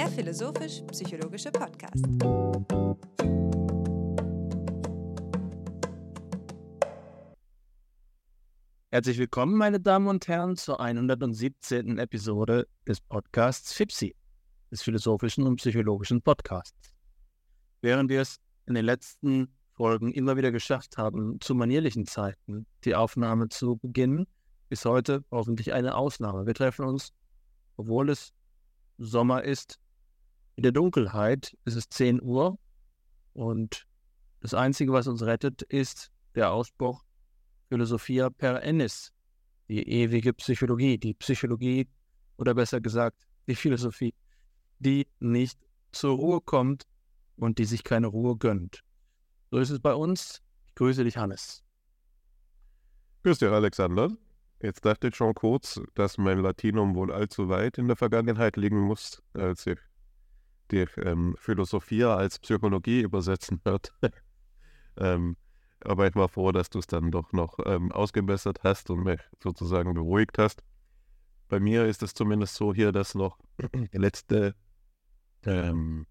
der philosophisch-psychologische Podcast. Herzlich willkommen, meine Damen und Herren, zur 117. Episode des Podcasts FIPSI, des philosophischen und psychologischen Podcasts. Während wir es in den letzten Folgen immer wieder geschafft haben, zu manierlichen Zeiten die Aufnahme zu beginnen, ist heute hoffentlich eine Ausnahme. Wir treffen uns, obwohl es Sommer ist, in der Dunkelheit. Es ist 10 Uhr und das Einzige, was uns rettet, ist der Ausspruch Philosophia per Ennis, die ewige Psychologie, die Psychologie oder besser gesagt die Philosophie, die nicht zur Ruhe kommt und die sich keine Ruhe gönnt. So ist es bei uns. Ich grüße dich, Hannes. Grüß dich, Alexander. Jetzt dachte ich schon kurz, dass mein Latinum wohl allzu weit in der Vergangenheit liegen muss, als ich die ähm, Philosophie als Psychologie übersetzen hört. ähm, aber ich war froh, dass du es dann doch noch ähm, ausgebessert hast und mich sozusagen beruhigt hast. Bei mir ist es zumindest so hier, dass noch letzte ähm,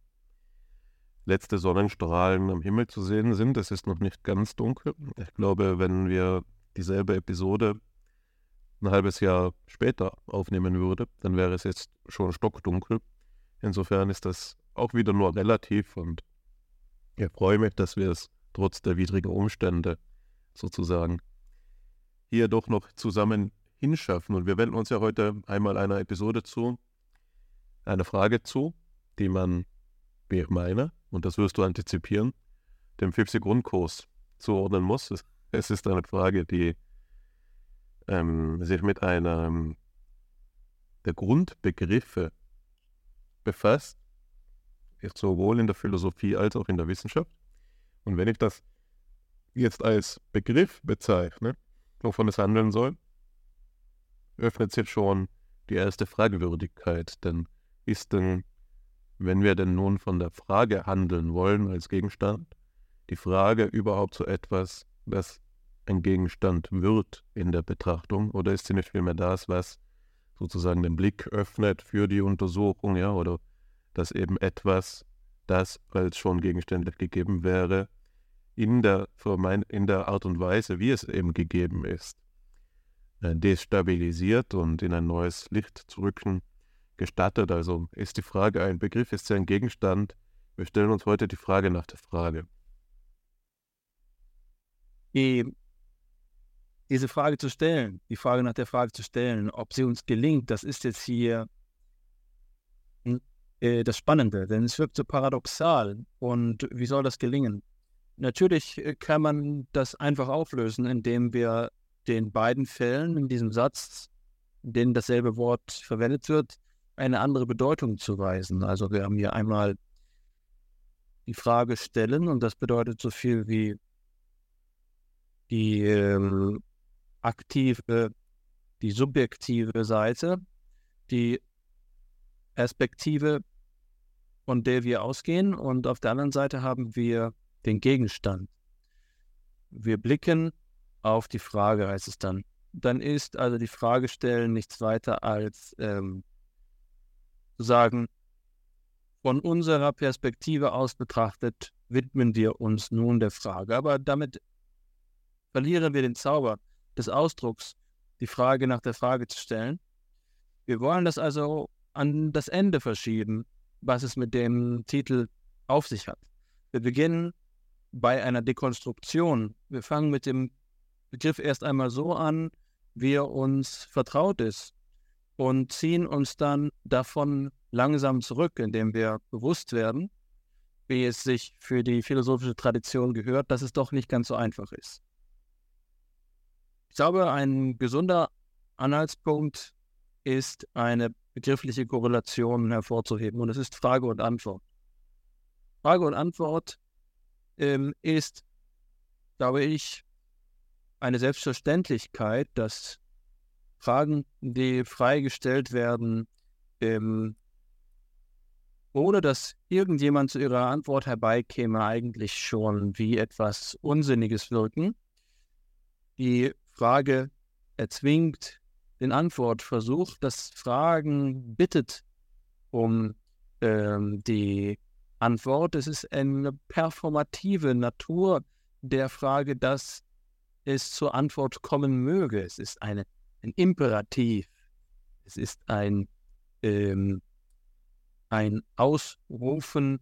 letzte Sonnenstrahlen am Himmel zu sehen sind. Es ist noch nicht ganz dunkel. Ich glaube, wenn wir dieselbe Episode ein halbes Jahr später aufnehmen würde, dann wäre es jetzt schon stockdunkel. Insofern ist das auch wieder nur relativ und ich freue mich, dass wir es trotz der widrigen Umstände sozusagen hier doch noch zusammen hinschaffen. Und wir wenden uns ja heute einmal einer Episode zu, einer Frage zu, die man, wie ich meine, und das wirst du antizipieren, dem FIPSI-Grundkurs zuordnen muss. Es ist eine Frage, die ähm, sich mit einer der Grundbegriffe befasst, sowohl in der Philosophie als auch in der Wissenschaft. Und wenn ich das jetzt als Begriff bezeichne, wovon es handeln soll, öffnet sich schon die erste Fragewürdigkeit. Denn ist denn wenn wir denn nun von der Frage handeln wollen als Gegenstand, die Frage überhaupt so etwas, das ein Gegenstand wird in der Betrachtung, oder ist sie nicht vielmehr das, was sozusagen den Blick öffnet für die Untersuchung, ja, oder dass eben etwas, das als schon gegenständlich gegeben wäre, in der, in der Art und Weise, wie es eben gegeben ist, äh, destabilisiert und in ein neues Licht zu rücken, gestattet. Also ist die Frage ein Begriff, ist sie ein Gegenstand? Wir stellen uns heute die Frage nach der Frage. Die, diese Frage zu stellen, die Frage nach der Frage zu stellen, ob sie uns gelingt, das ist jetzt hier hm, äh, das Spannende, denn es wirkt so paradoxal. Und wie soll das gelingen? Natürlich äh, kann man das einfach auflösen, indem wir den beiden Fällen in diesem Satz, in denen dasselbe Wort verwendet wird, eine andere Bedeutung zuweisen. Also wir haben hier einmal die Frage stellen und das bedeutet so viel wie die äh, aktive, die subjektive Seite, die Perspektive, von der wir ausgehen und auf der anderen Seite haben wir den Gegenstand. Wir blicken auf die Frage, heißt es dann. Dann ist also die Frage stellen nichts weiter als ähm, sagen, von unserer Perspektive aus betrachtet, widmen wir uns nun der Frage. Aber damit verlieren wir den Zauber des Ausdrucks, die Frage nach der Frage zu stellen. Wir wollen das also an das Ende verschieben, was es mit dem Titel auf sich hat. Wir beginnen bei einer Dekonstruktion. Wir fangen mit dem Begriff erst einmal so an, wie er uns vertraut ist und ziehen uns dann davon langsam zurück, indem wir bewusst werden, wie es sich für die philosophische Tradition gehört, dass es doch nicht ganz so einfach ist. Ich glaube, ein gesunder Anhaltspunkt ist eine begriffliche Korrelation hervorzuheben und es ist Frage und Antwort. Frage und Antwort ähm, ist, glaube ich, eine Selbstverständlichkeit, dass Fragen, die freigestellt werden, ähm, ohne dass irgendjemand zu ihrer Antwort herbeikäme, eigentlich schon wie etwas Unsinniges wirken. Die Frage erzwingt den Antwortversuch. Das Fragen bittet um ähm, die Antwort. Es ist eine performative Natur der Frage, dass es zur Antwort kommen möge. Es ist eine, ein Imperativ. Es ist ein, ähm, ein Ausrufen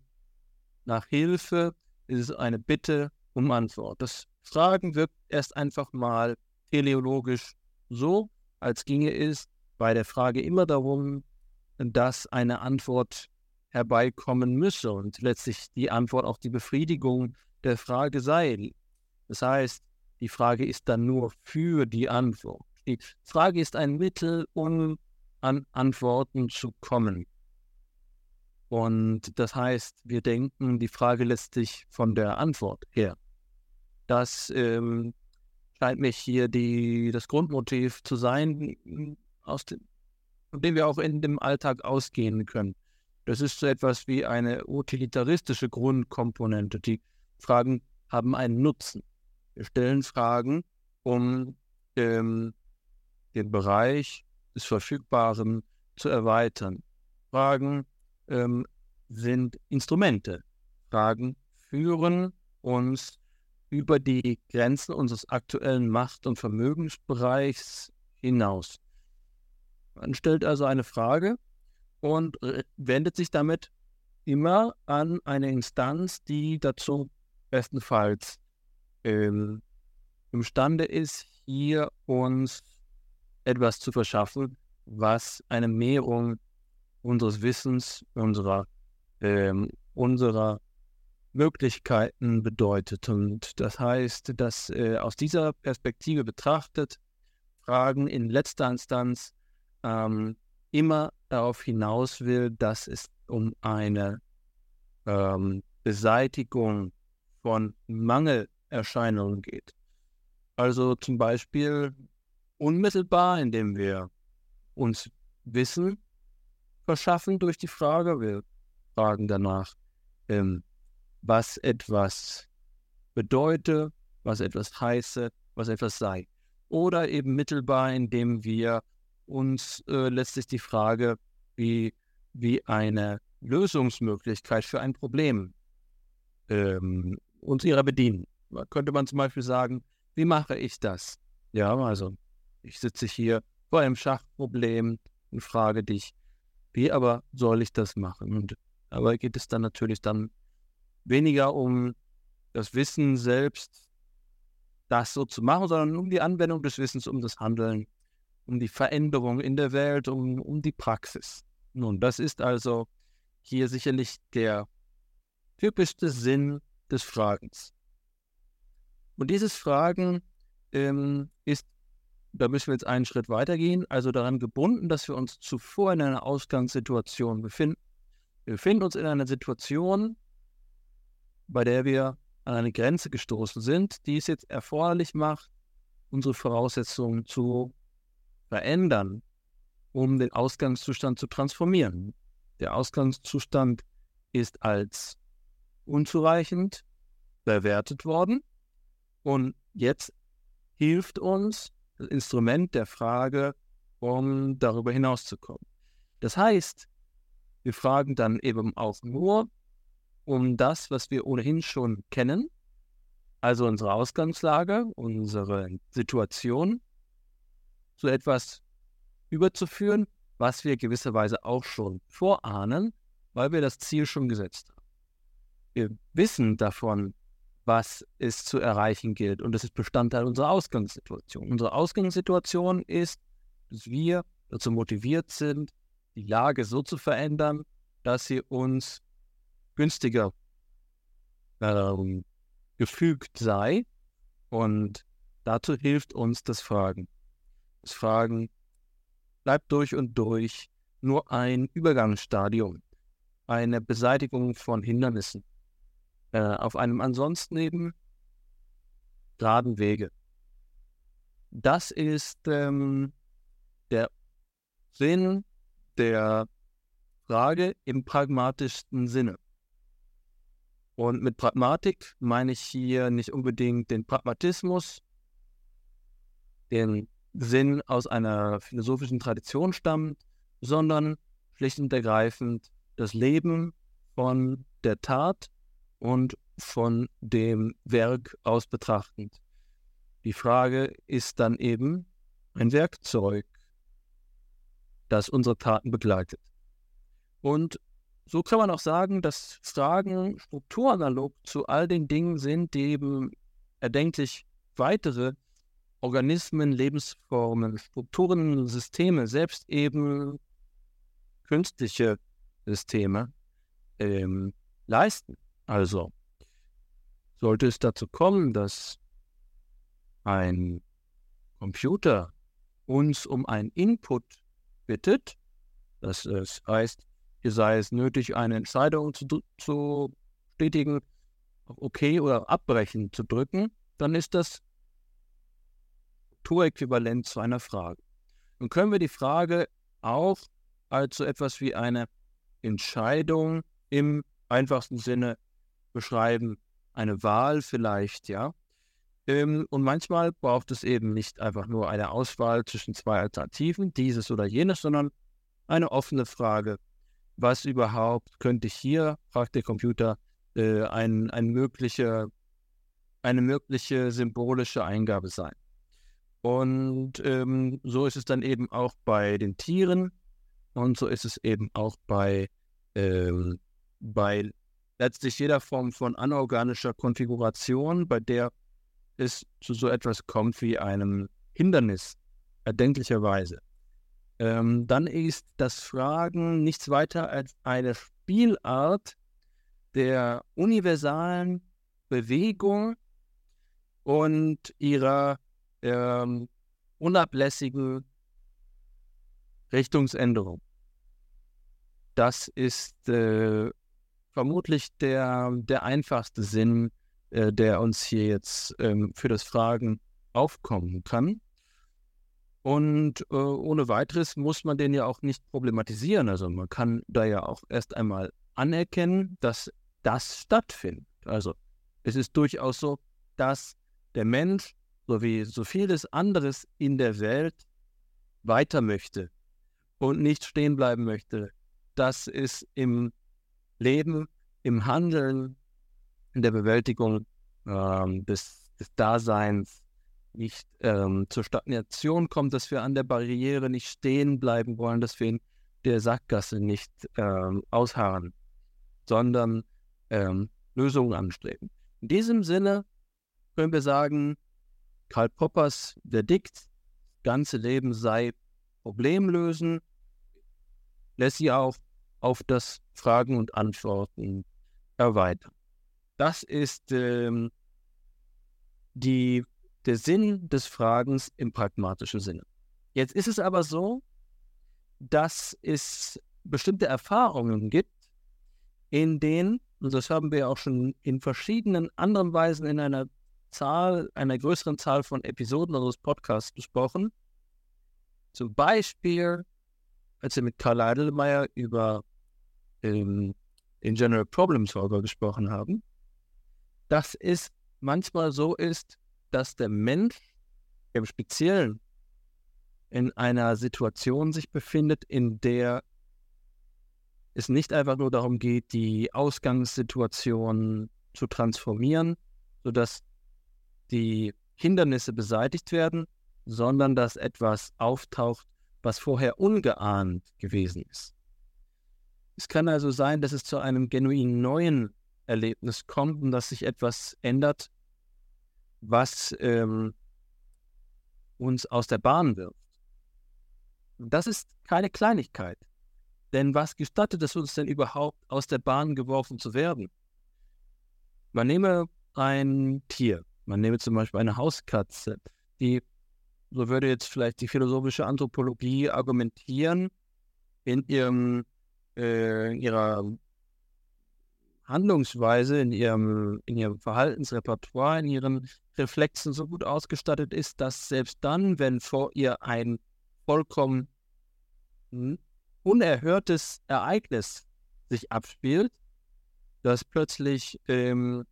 nach Hilfe. Es ist eine Bitte um Antwort. Das Fragen wirkt erst einfach mal teleologisch so, als ginge es bei der Frage immer darum, dass eine Antwort herbeikommen müsse und letztlich die Antwort auch die Befriedigung der Frage sei. Das heißt, die Frage ist dann nur für die Antwort. Die Frage ist ein Mittel, um an Antworten zu kommen. Und das heißt, wir denken, die Frage lässt sich von der Antwort her. Das ähm, scheint mich hier die, das Grundmotiv zu sein, aus dem, von dem wir auch in dem Alltag ausgehen können. Das ist so etwas wie eine utilitaristische Grundkomponente. Die Fragen haben einen Nutzen. Wir stellen Fragen, um ähm, den Bereich des Verfügbaren zu erweitern. Fragen ähm, sind Instrumente. Fragen führen uns über die Grenzen unseres aktuellen Macht- und Vermögensbereichs hinaus. Man stellt also eine Frage und wendet sich damit immer an eine Instanz, die dazu bestenfalls ähm, imstande ist, hier uns etwas zu verschaffen, was eine Mehrung unseres Wissens, unserer, ähm, unserer Möglichkeiten bedeutet. Und das heißt, dass äh, aus dieser Perspektive betrachtet, Fragen in letzter Instanz ähm, immer darauf hinaus will, dass es um eine ähm, Beseitigung von Mangelerscheinungen geht. Also zum Beispiel unmittelbar, indem wir uns Wissen verschaffen durch die Frage. Wir fragen danach, ähm, was etwas bedeute, was etwas heiße, was etwas sei. Oder eben mittelbar, indem wir uns äh, letztlich die Frage, wie, wie eine Lösungsmöglichkeit für ein Problem ähm, uns ihrer bedienen. Da könnte man zum Beispiel sagen, wie mache ich das? Ja, also ich sitze hier vor einem Schachproblem und frage dich, wie aber soll ich das machen? Und aber geht es dann natürlich dann weniger um das Wissen selbst, das so zu machen, sondern um die Anwendung des Wissens, um das Handeln, um die Veränderung in der Welt, um, um die Praxis. Nun, das ist also hier sicherlich der typischste Sinn des Fragens. Und dieses Fragen ähm, ist, da müssen wir jetzt einen Schritt weitergehen, also daran gebunden, dass wir uns zuvor in einer Ausgangssituation befinden. Wir befinden uns in einer Situation, bei der wir an eine Grenze gestoßen sind, die es jetzt erforderlich macht, unsere Voraussetzungen zu verändern, um den Ausgangszustand zu transformieren. Der Ausgangszustand ist als unzureichend bewertet worden und jetzt hilft uns das Instrument der Frage, um darüber hinauszukommen. Das heißt, wir fragen dann eben auch nur um das, was wir ohnehin schon kennen, also unsere Ausgangslage, unsere Situation, so etwas überzuführen, was wir gewisserweise auch schon vorahnen, weil wir das Ziel schon gesetzt haben. Wir wissen davon, was es zu erreichen gilt und das ist Bestandteil unserer Ausgangssituation. Unsere Ausgangssituation ist, dass wir dazu motiviert sind, die Lage so zu verändern, dass sie uns günstiger ähm, gefügt sei. Und dazu hilft uns das Fragen. Das Fragen bleibt durch und durch nur ein Übergangsstadium, eine Beseitigung von Hindernissen äh, auf einem ansonsten eben geraden Wege. Das ist ähm, der Sinn der Frage im pragmatischsten Sinne. Und mit Pragmatik meine ich hier nicht unbedingt den Pragmatismus, den Sinn aus einer philosophischen Tradition stammt, sondern schlicht und ergreifend das Leben von der Tat und von dem Werk aus betrachtend. Die Frage ist dann eben ein Werkzeug, das unsere Taten begleitet. Und so kann man auch sagen, dass Fragen strukturanalog zu all den Dingen sind, die eben erdenklich weitere Organismen, Lebensformen, Strukturen, Systeme, selbst eben künstliche Systeme ähm, leisten. Also sollte es dazu kommen, dass ein Computer uns um einen Input bittet, das heißt, hier sei es nötig, eine Entscheidung zu, zu tätigen, OK oder Abbrechen zu drücken, dann ist das Strukturäquivalent zu einer Frage. Nun können wir die Frage auch als so etwas wie eine Entscheidung im einfachsten Sinne beschreiben. Eine Wahl vielleicht, ja. Ähm, und manchmal braucht es eben nicht einfach nur eine Auswahl zwischen zwei Alternativen, dieses oder jenes, sondern eine offene Frage. Was überhaupt könnte hier, fragt der Computer, äh, ein, ein mögliche, eine mögliche symbolische Eingabe sein? Und ähm, so ist es dann eben auch bei den Tieren und so ist es eben auch bei, ähm, bei letztlich jeder Form von anorganischer Konfiguration, bei der es zu so etwas kommt wie einem Hindernis, erdenklicherweise. Ähm, dann ist das Fragen nichts weiter als eine Spielart der universalen Bewegung und ihrer ähm, unablässigen Richtungsänderung. Das ist äh, vermutlich der, der einfachste Sinn, äh, der uns hier jetzt ähm, für das Fragen aufkommen kann. Und äh, ohne weiteres muss man den ja auch nicht problematisieren. Also man kann da ja auch erst einmal anerkennen, dass das stattfindet. Also es ist durchaus so, dass der Mensch so wie so vieles anderes in der Welt weiter möchte und nicht stehen bleiben möchte. Das ist im Leben, im Handeln, in der Bewältigung ähm, des, des, Daseins nicht ähm, zur Stagnation kommt, dass wir an der Barriere nicht stehen bleiben wollen, dass wir in der Sackgasse nicht ähm, ausharren, sondern ähm, Lösungen anstreben. In diesem Sinne können wir sagen, Karl Poppers Verdikt, das ganze Leben sei Problemlösen, lässt sie auch auf das Fragen und Antworten erweitern. Das ist ähm, die, der Sinn des Fragens im pragmatischen Sinne. Jetzt ist es aber so, dass es bestimmte Erfahrungen gibt, in denen, und das haben wir auch schon in verschiedenen anderen Weisen in einer Zahl, einer größeren Zahl von Episoden unseres Podcasts besprochen. Zum Beispiel, als wir mit Karl Eidelmeier über ähm, den General Problem Solver gesprochen haben, dass es manchmal so ist, dass der Mensch im Speziellen in einer Situation sich befindet, in der es nicht einfach nur darum geht, die Ausgangssituation zu transformieren, sodass die Hindernisse beseitigt werden, sondern dass etwas auftaucht, was vorher ungeahnt gewesen ist. Es kann also sein, dass es zu einem genuin neuen Erlebnis kommt und dass sich etwas ändert, was ähm, uns aus der Bahn wirft. Das ist keine Kleinigkeit. Denn was gestattet es uns denn überhaupt, aus der Bahn geworfen zu werden? Man nehme ein Tier, man nehme zum Beispiel eine Hauskatze, die, so würde jetzt vielleicht die philosophische Anthropologie argumentieren, in, ihrem, äh, ihrer Handlungsweise, in ihrem, in ihrem Verhaltensrepertoire, in ihren Reflexen so gut ausgestattet ist, dass selbst dann, wenn vor ihr ein vollkommen unerhörtes Ereignis sich abspielt, dass plötzlich ähm,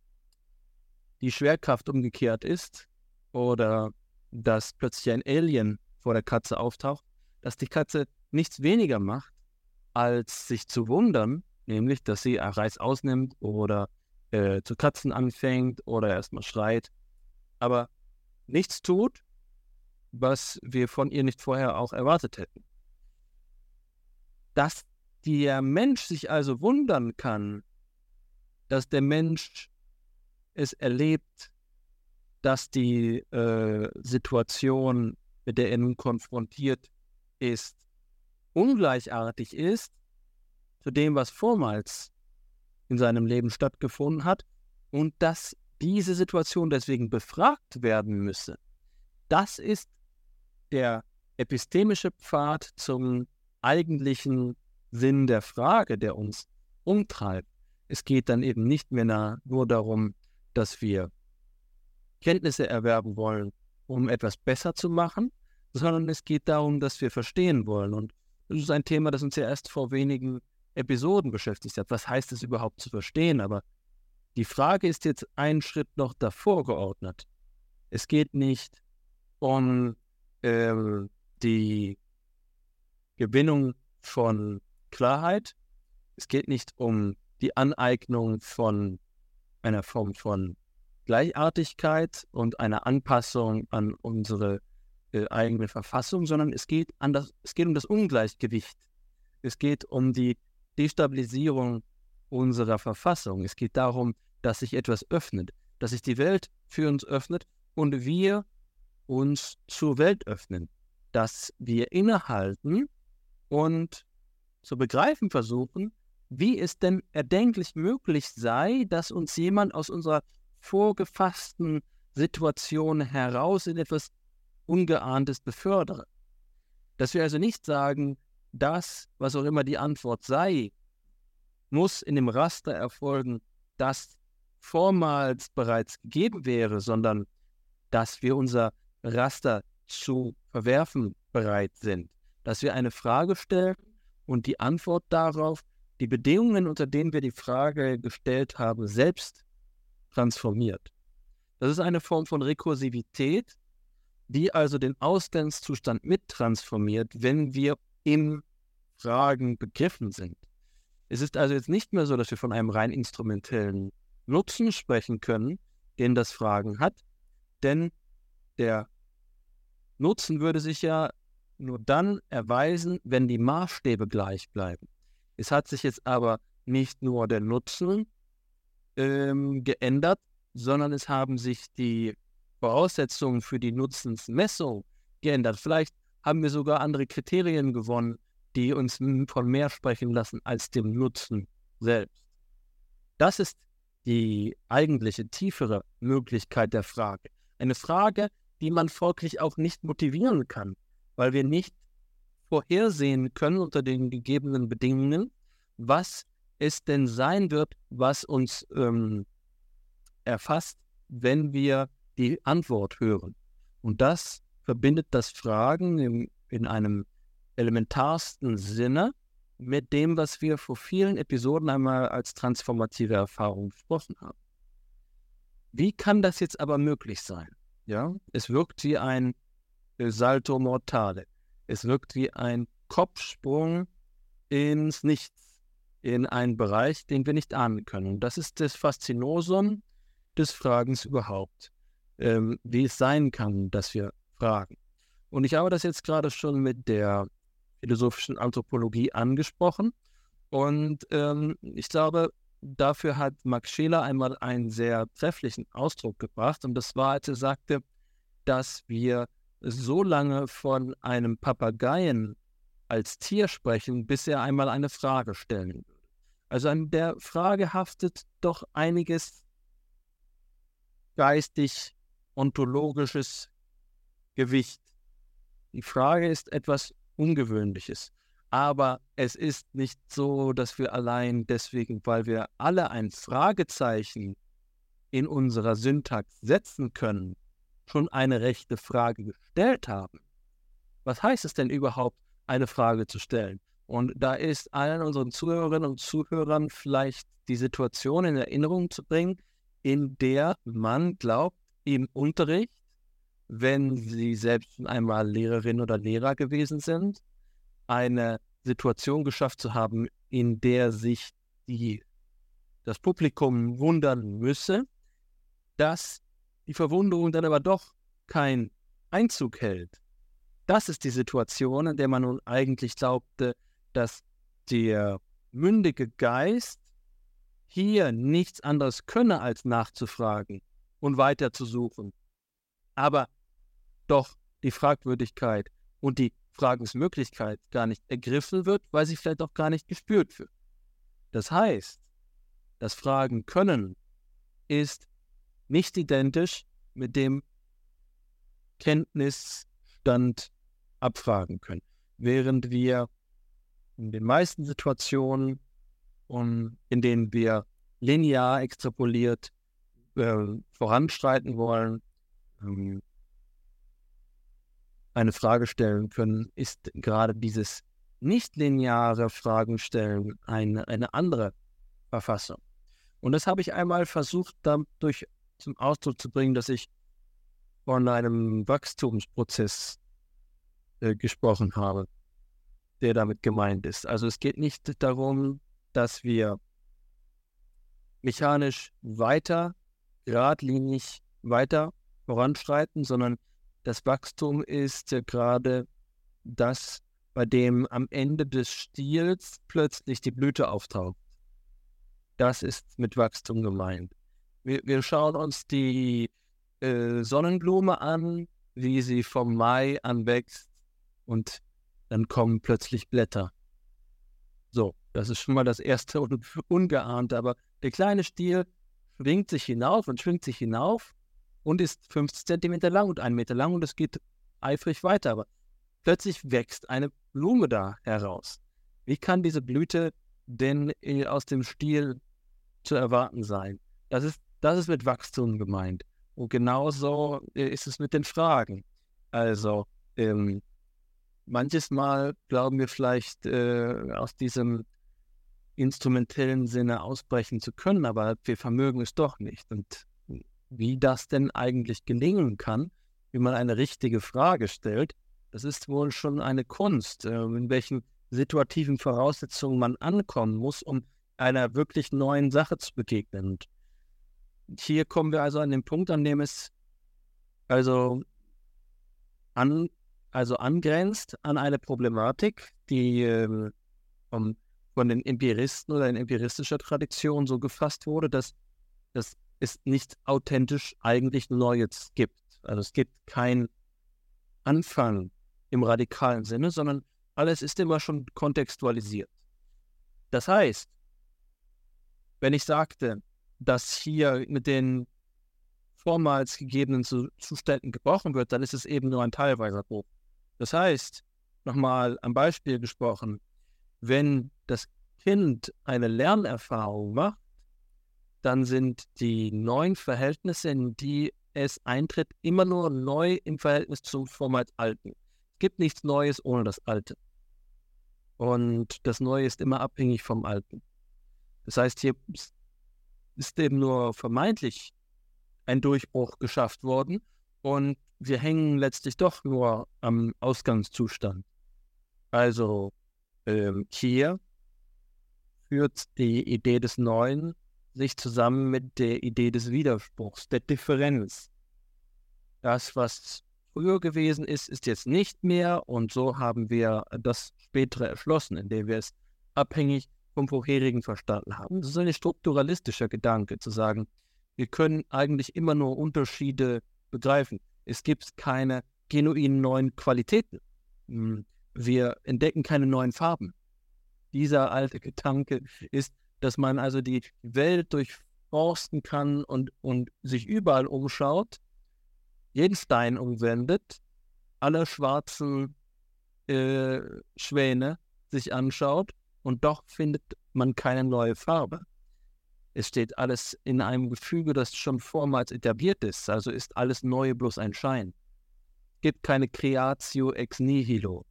die Schwerkraft umgekehrt ist oder dass plötzlich ein Alien vor der Katze auftaucht, dass die Katze nichts weniger macht, als sich zu wundern, nämlich, dass sie Reis ausnimmt oder äh, zu Katzen anfängt oder erstmal schreit, aber nichts tut, was wir von ihr nicht vorher auch erwartet hätten. Dass der Mensch sich also wundern kann, dass der Mensch es erlebt, dass die äh, Situation, mit der er nun konfrontiert ist, ungleichartig ist zu dem, was vormals in seinem Leben stattgefunden hat und dass diese Situation deswegen befragt werden müsse. Das ist der epistemische Pfad zum eigentlichen Sinn der Frage, der uns umtreibt. Es geht dann eben nicht mehr nur darum, dass wir Kenntnisse erwerben wollen, um etwas besser zu machen, sondern es geht darum, dass wir verstehen wollen. Und das ist ein Thema, das uns ja erst vor wenigen Episoden beschäftigt hat. Was heißt es überhaupt zu verstehen? Aber die Frage ist jetzt einen Schritt noch davor geordnet. Es geht nicht um ähm, die Gewinnung von Klarheit. Es geht nicht um die Aneignung von einer Form von Gleichartigkeit und einer Anpassung an unsere äh, eigene Verfassung, sondern es geht, das, es geht um das Ungleichgewicht. Es geht um die Destabilisierung unserer Verfassung. Es geht darum, dass sich etwas öffnet, dass sich die Welt für uns öffnet und wir uns zur Welt öffnen, dass wir innehalten und zu begreifen versuchen, wie es denn erdenklich möglich sei, dass uns jemand aus unserer vorgefassten Situation heraus in etwas Ungeahntes befördere. Dass wir also nicht sagen, das, was auch immer die Antwort sei, muss in dem Raster erfolgen, das vormals bereits gegeben wäre, sondern dass wir unser Raster zu verwerfen bereit sind. Dass wir eine Frage stellen und die Antwort darauf, die Bedingungen, unter denen wir die Frage gestellt haben, selbst transformiert. Das ist eine Form von Rekursivität, die also den Ausgangszustand mittransformiert, wenn wir im Fragen begriffen sind. Es ist also jetzt nicht mehr so, dass wir von einem rein instrumentellen Nutzen sprechen können, den das Fragen hat, denn der Nutzen würde sich ja nur dann erweisen, wenn die Maßstäbe gleich bleiben. Es hat sich jetzt aber nicht nur der Nutzen ähm, geändert, sondern es haben sich die Voraussetzungen für die Nutzensmessung geändert. Vielleicht haben wir sogar andere Kriterien gewonnen, die uns von mehr sprechen lassen als dem Nutzen selbst. Das ist die eigentliche tiefere Möglichkeit der Frage. Eine Frage, die man folglich auch nicht motivieren kann, weil wir nicht vorhersehen können unter den gegebenen Bedingungen, was es denn sein wird, was uns ähm, erfasst, wenn wir die Antwort hören. Und das verbindet das Fragen im, in einem elementarsten Sinne mit dem, was wir vor vielen Episoden einmal als transformative Erfahrung gesprochen haben. Wie kann das jetzt aber möglich sein? Ja, es wirkt wie ein Salto Mortale. Es wirkt wie ein Kopfsprung ins Nichts, in einen Bereich, den wir nicht ahnen können. Das ist das Faszinosum des Fragens überhaupt, ähm, wie es sein kann, dass wir fragen. Und ich habe das jetzt gerade schon mit der philosophischen Anthropologie angesprochen. Und ähm, ich glaube, dafür hat Max Scheler einmal einen sehr trefflichen Ausdruck gebracht. Und das war, als er sagte, dass wir so lange von einem Papageien als Tier sprechen, bis er einmal eine Frage stellen würde. Also an der Frage haftet doch einiges geistig ontologisches Gewicht. Die Frage ist etwas Ungewöhnliches. Aber es ist nicht so, dass wir allein deswegen, weil wir alle ein Fragezeichen in unserer Syntax setzen können, schon eine rechte Frage gestellt haben. Was heißt es denn überhaupt, eine Frage zu stellen? Und da ist allen unseren Zuhörerinnen und Zuhörern vielleicht die Situation in Erinnerung zu bringen, in der man glaubt, im Unterricht wenn sie selbst einmal Lehrerin oder Lehrer gewesen sind, eine Situation geschafft zu haben, in der sich die, das Publikum wundern müsse, dass die Verwunderung dann aber doch kein Einzug hält. Das ist die Situation, in der man nun eigentlich glaubte, dass der mündige Geist hier nichts anderes könne, als nachzufragen und weiterzusuchen. Aber doch die Fragwürdigkeit und die Fragensmöglichkeit gar nicht ergriffen wird, weil sie vielleicht auch gar nicht gespürt wird. Das heißt, das Fragen können ist nicht identisch mit dem Kenntnisstand abfragen können. Während wir in den meisten Situationen, in denen wir linear extrapoliert äh, voranschreiten wollen, ähm, eine Frage stellen können, ist gerade dieses nicht-lineare Fragenstellen eine, eine andere Verfassung. Und das habe ich einmal versucht, dadurch zum Ausdruck zu bringen, dass ich von einem Wachstumsprozess äh, gesprochen habe, der damit gemeint ist. Also es geht nicht darum, dass wir mechanisch weiter, geradlinig weiter voranschreiten, sondern das Wachstum ist ja gerade das, bei dem am Ende des Stiels plötzlich die Blüte auftaucht. Das ist mit Wachstum gemeint. Wir, wir schauen uns die äh, Sonnenblume an, wie sie vom Mai an wächst und dann kommen plötzlich Blätter. So, das ist schon mal das erste und ungeahnte, aber der kleine Stiel schwingt sich hinauf und schwingt sich hinauf und ist 50 Zentimeter lang und einen Meter lang und es geht eifrig weiter, aber plötzlich wächst eine Blume da heraus. Wie kann diese Blüte denn äh, aus dem Stiel zu erwarten sein? Das ist, das ist mit Wachstum gemeint. Und genauso äh, ist es mit den Fragen. Also, ähm, manches Mal glauben wir vielleicht äh, aus diesem instrumentellen Sinne ausbrechen zu können, aber wir vermögen es doch nicht. Und wie das denn eigentlich gelingen kann, wie man eine richtige Frage stellt, das ist wohl schon eine Kunst, äh, in welchen situativen Voraussetzungen man ankommen muss, um einer wirklich neuen Sache zu begegnen. Und hier kommen wir also an den Punkt, an dem es also, an, also angrenzt an eine Problematik, die äh, vom, von den Empiristen oder in empiristischer Tradition so gefasst wurde, dass, dass es nicht authentisch eigentlich Neues gibt. Also es gibt kein Anfang im radikalen Sinne, sondern alles ist immer schon kontextualisiert. Das heißt, wenn ich sagte, dass hier mit den vormals gegebenen Zuständen gebrochen wird, dann ist es eben nur ein teilweiser Bruch. Das heißt, nochmal am Beispiel gesprochen, wenn das Kind eine Lernerfahrung macht, dann sind die neuen Verhältnisse, in die es eintritt, immer nur neu im Verhältnis zum vormals Alten. Es gibt nichts Neues ohne das Alte. Und das Neue ist immer abhängig vom Alten. Das heißt, hier ist eben nur vermeintlich ein Durchbruch geschafft worden und wir hängen letztlich doch nur am Ausgangszustand. Also ähm, hier führt die Idee des Neuen sich zusammen mit der Idee des Widerspruchs, der Differenz. Das, was früher gewesen ist, ist jetzt nicht mehr und so haben wir das Spätere erschlossen, indem wir es abhängig vom vorherigen verstanden haben. Das ist ein strukturalistischer Gedanke, zu sagen, wir können eigentlich immer nur Unterschiede begreifen. Es gibt keine genuinen neuen Qualitäten. Hm, wir entdecken keine neuen Farben. Dieser alte Gedanke ist, dass man also die Welt durchforsten kann und, und sich überall umschaut, jeden Stein umwendet, alle schwarzen äh, Schwäne sich anschaut und doch findet man keine neue Farbe. Es steht alles in einem Gefüge, das schon vormals etabliert ist, also ist alles Neue bloß ein Schein. Es gibt keine Creatio ex nihilo.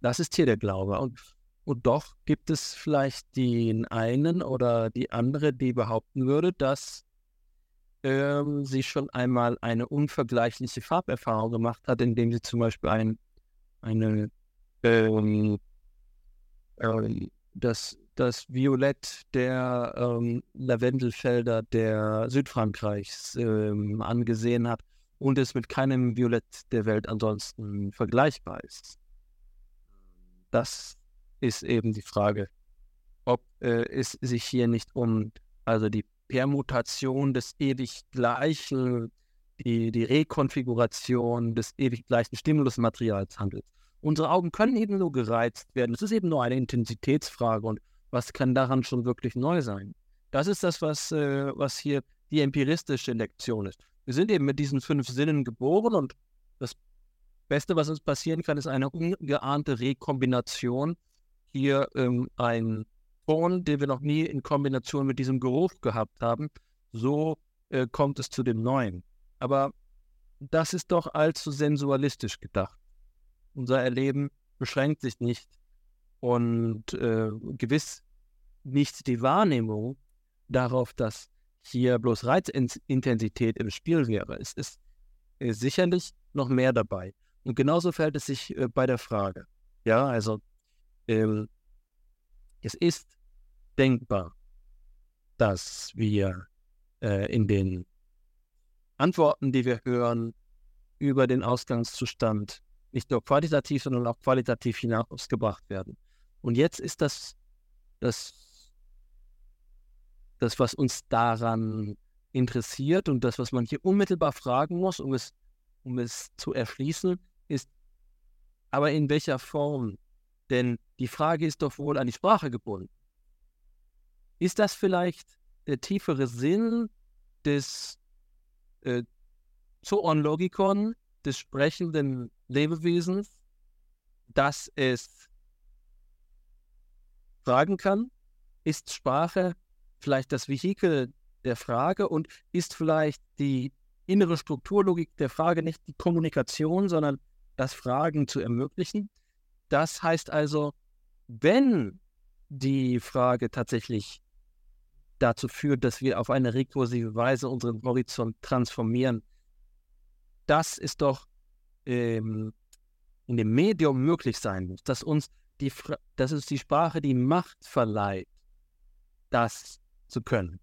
Das ist hier der Glaube. Und, und doch gibt es vielleicht den einen oder die andere, die behaupten würde, dass ähm, sie schon einmal eine unvergleichliche Farberfahrung gemacht hat, indem sie zum Beispiel ein, eine ähm, äh, das das Violett der ähm, Lavendelfelder der Südfrankreichs ähm, angesehen hat und es mit keinem Violett der Welt ansonsten vergleichbar ist. Das ist eben die Frage, ob äh, es sich hier nicht um also die Permutation des ewig gleichen, die, die Rekonfiguration des ewig gleichen Stimulusmaterials handelt. Unsere Augen können eben nur gereizt werden. Es ist eben nur eine Intensitätsfrage und was kann daran schon wirklich neu sein? Das ist das, was, äh, was hier die empiristische Lektion ist. Wir sind eben mit diesen fünf Sinnen geboren und das Beste, was uns passieren kann, ist eine ungeahnte Rekombination. Hier ähm, ein Ton, den wir noch nie in Kombination mit diesem Geruch gehabt haben. So äh, kommt es zu dem Neuen. Aber das ist doch allzu sensualistisch gedacht unser Erleben beschränkt sich nicht und äh, gewiss nicht die Wahrnehmung darauf, dass hier bloß Reizintensität im Spiel wäre. Es ist äh, sicherlich noch mehr dabei. Und genauso fällt es sich äh, bei der Frage. Ja, also ähm, es ist denkbar, dass wir äh, in den Antworten, die wir hören, über den Ausgangszustand nicht nur quantitativ, sondern auch qualitativ hinausgebracht werden. Und jetzt ist das, das, das, was uns daran interessiert und das, was man hier unmittelbar fragen muss, um es, um es zu erschließen, ist, aber in welcher Form? Denn die Frage ist doch wohl an die Sprache gebunden. Ist das vielleicht der tiefere Sinn des äh, Zoon Logikon, des sprechenden Lebewesens, dass es fragen kann? Ist Sprache vielleicht das Vehikel der Frage und ist vielleicht die innere Strukturlogik der Frage nicht die Kommunikation, sondern das Fragen zu ermöglichen? Das heißt also, wenn die Frage tatsächlich dazu führt, dass wir auf eine rekursive Weise unseren Horizont transformieren, das ist doch ähm, in dem Medium möglich sein muss, dass uns die, dass uns die Sprache die Macht verleiht, das zu können.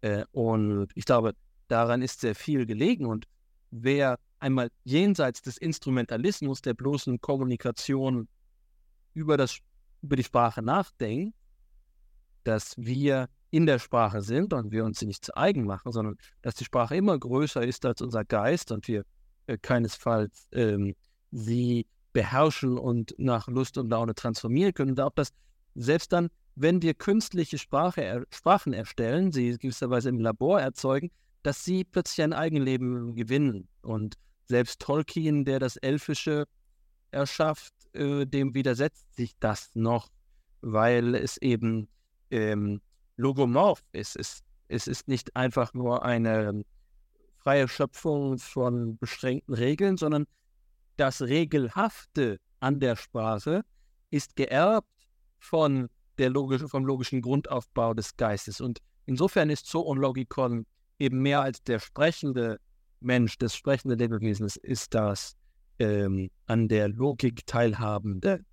Äh, und ich glaube, daran ist sehr viel gelegen. Und wer einmal jenseits des Instrumentalismus der bloßen Kommunikation über, das, über die Sprache nachdenkt, dass wir in der Sprache sind und wir uns sie nicht zu eigen machen, sondern dass die Sprache immer größer ist als unser Geist und wir äh, keinesfalls ähm, sie beherrschen und nach Lust und Laune transformieren können. Und auch das, selbst dann, wenn wir künstliche Sprache, er, Sprachen erstellen, sie gewisserweise im Labor erzeugen, dass sie plötzlich ein Eigenleben gewinnen. Und selbst Tolkien, der das Elfische erschafft, äh, dem widersetzt sich das noch, weil es eben ähm, logomorph ist. Es, es ist nicht einfach nur eine freie Schöpfung von beschränkten Regeln, sondern das Regelhafte an der Sprache ist geerbt von der logische, vom logischen Grundaufbau des Geistes. Und insofern ist Zoon Logikon eben mehr als der sprechende Mensch, das sprechende Lebewesen ist das ähm, an der Logik teilhabende,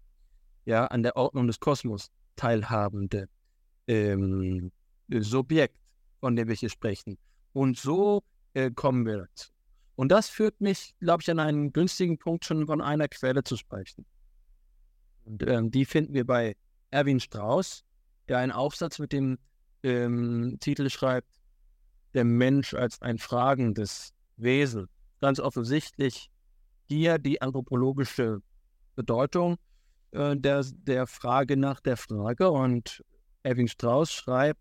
ja, an der Ordnung des Kosmos teilhabende ähm, Subjekt, von dem wir hier sprechen. Und so äh, kommen wir dazu. Und das führt mich, glaube ich, an einen günstigen Punkt schon von einer Quelle zu sprechen. Und ähm, die finden wir bei Erwin Strauss, der einen Aufsatz mit dem ähm, Titel schreibt, der Mensch als ein fragendes Wesen. Ganz offensichtlich hier die anthropologische Bedeutung äh, der, der Frage nach der Frage. Und Erwin Strauss schreibt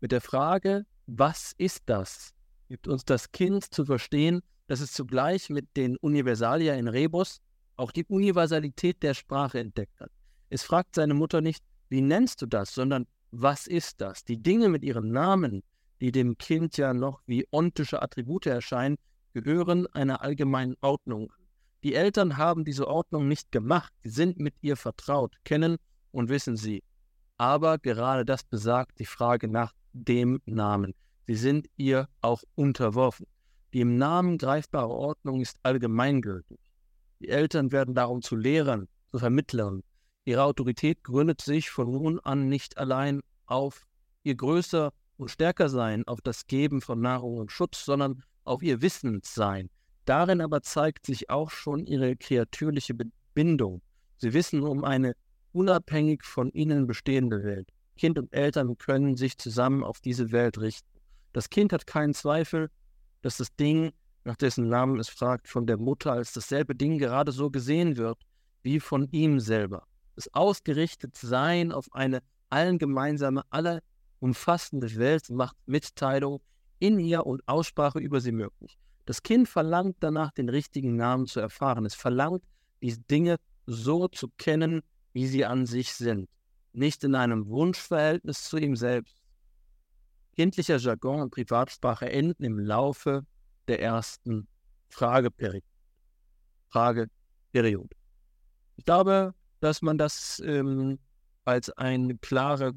mit der Frage, was ist das? gibt uns das Kind zu verstehen, dass es zugleich mit den Universalia in Rebus auch die Universalität der Sprache entdeckt hat. Es fragt seine Mutter nicht, wie nennst du das, sondern was ist das? Die Dinge mit ihren Namen, die dem Kind ja noch wie ontische Attribute erscheinen, gehören einer allgemeinen Ordnung. Die Eltern haben diese Ordnung nicht gemacht, sind mit ihr vertraut, kennen und wissen sie. Aber gerade das besagt die Frage nach dem Namen. Sie sind ihr auch unterworfen. Die im Namen greifbare Ordnung ist allgemeingültig. Die Eltern werden darum zu Lehrern, zu Vermittlern. Ihre Autorität gründet sich von nun an nicht allein auf ihr größer und stärker sein, auf das Geben von Nahrung und Schutz, sondern auf ihr Wissenssein. Darin aber zeigt sich auch schon ihre kreatürliche Bindung. Sie wissen um eine unabhängig von ihnen bestehende Welt. Kind und Eltern können sich zusammen auf diese Welt richten. Das Kind hat keinen Zweifel, dass das Ding, nach dessen Namen es fragt, von der Mutter als dasselbe Ding gerade so gesehen wird wie von ihm selber. Das ausgerichtet Sein auf eine allen gemeinsame, alle umfassende Welt macht Mitteilung in ihr und Aussprache über sie möglich. Das Kind verlangt danach, den richtigen Namen zu erfahren. Es verlangt, diese Dinge so zu kennen, wie sie an sich sind, nicht in einem Wunschverhältnis zu ihm selbst. Kindlicher Jargon und Privatsprache enden im Laufe der ersten Frageperiode. Frageperiode. Ich glaube, dass man das ähm, als eine klare,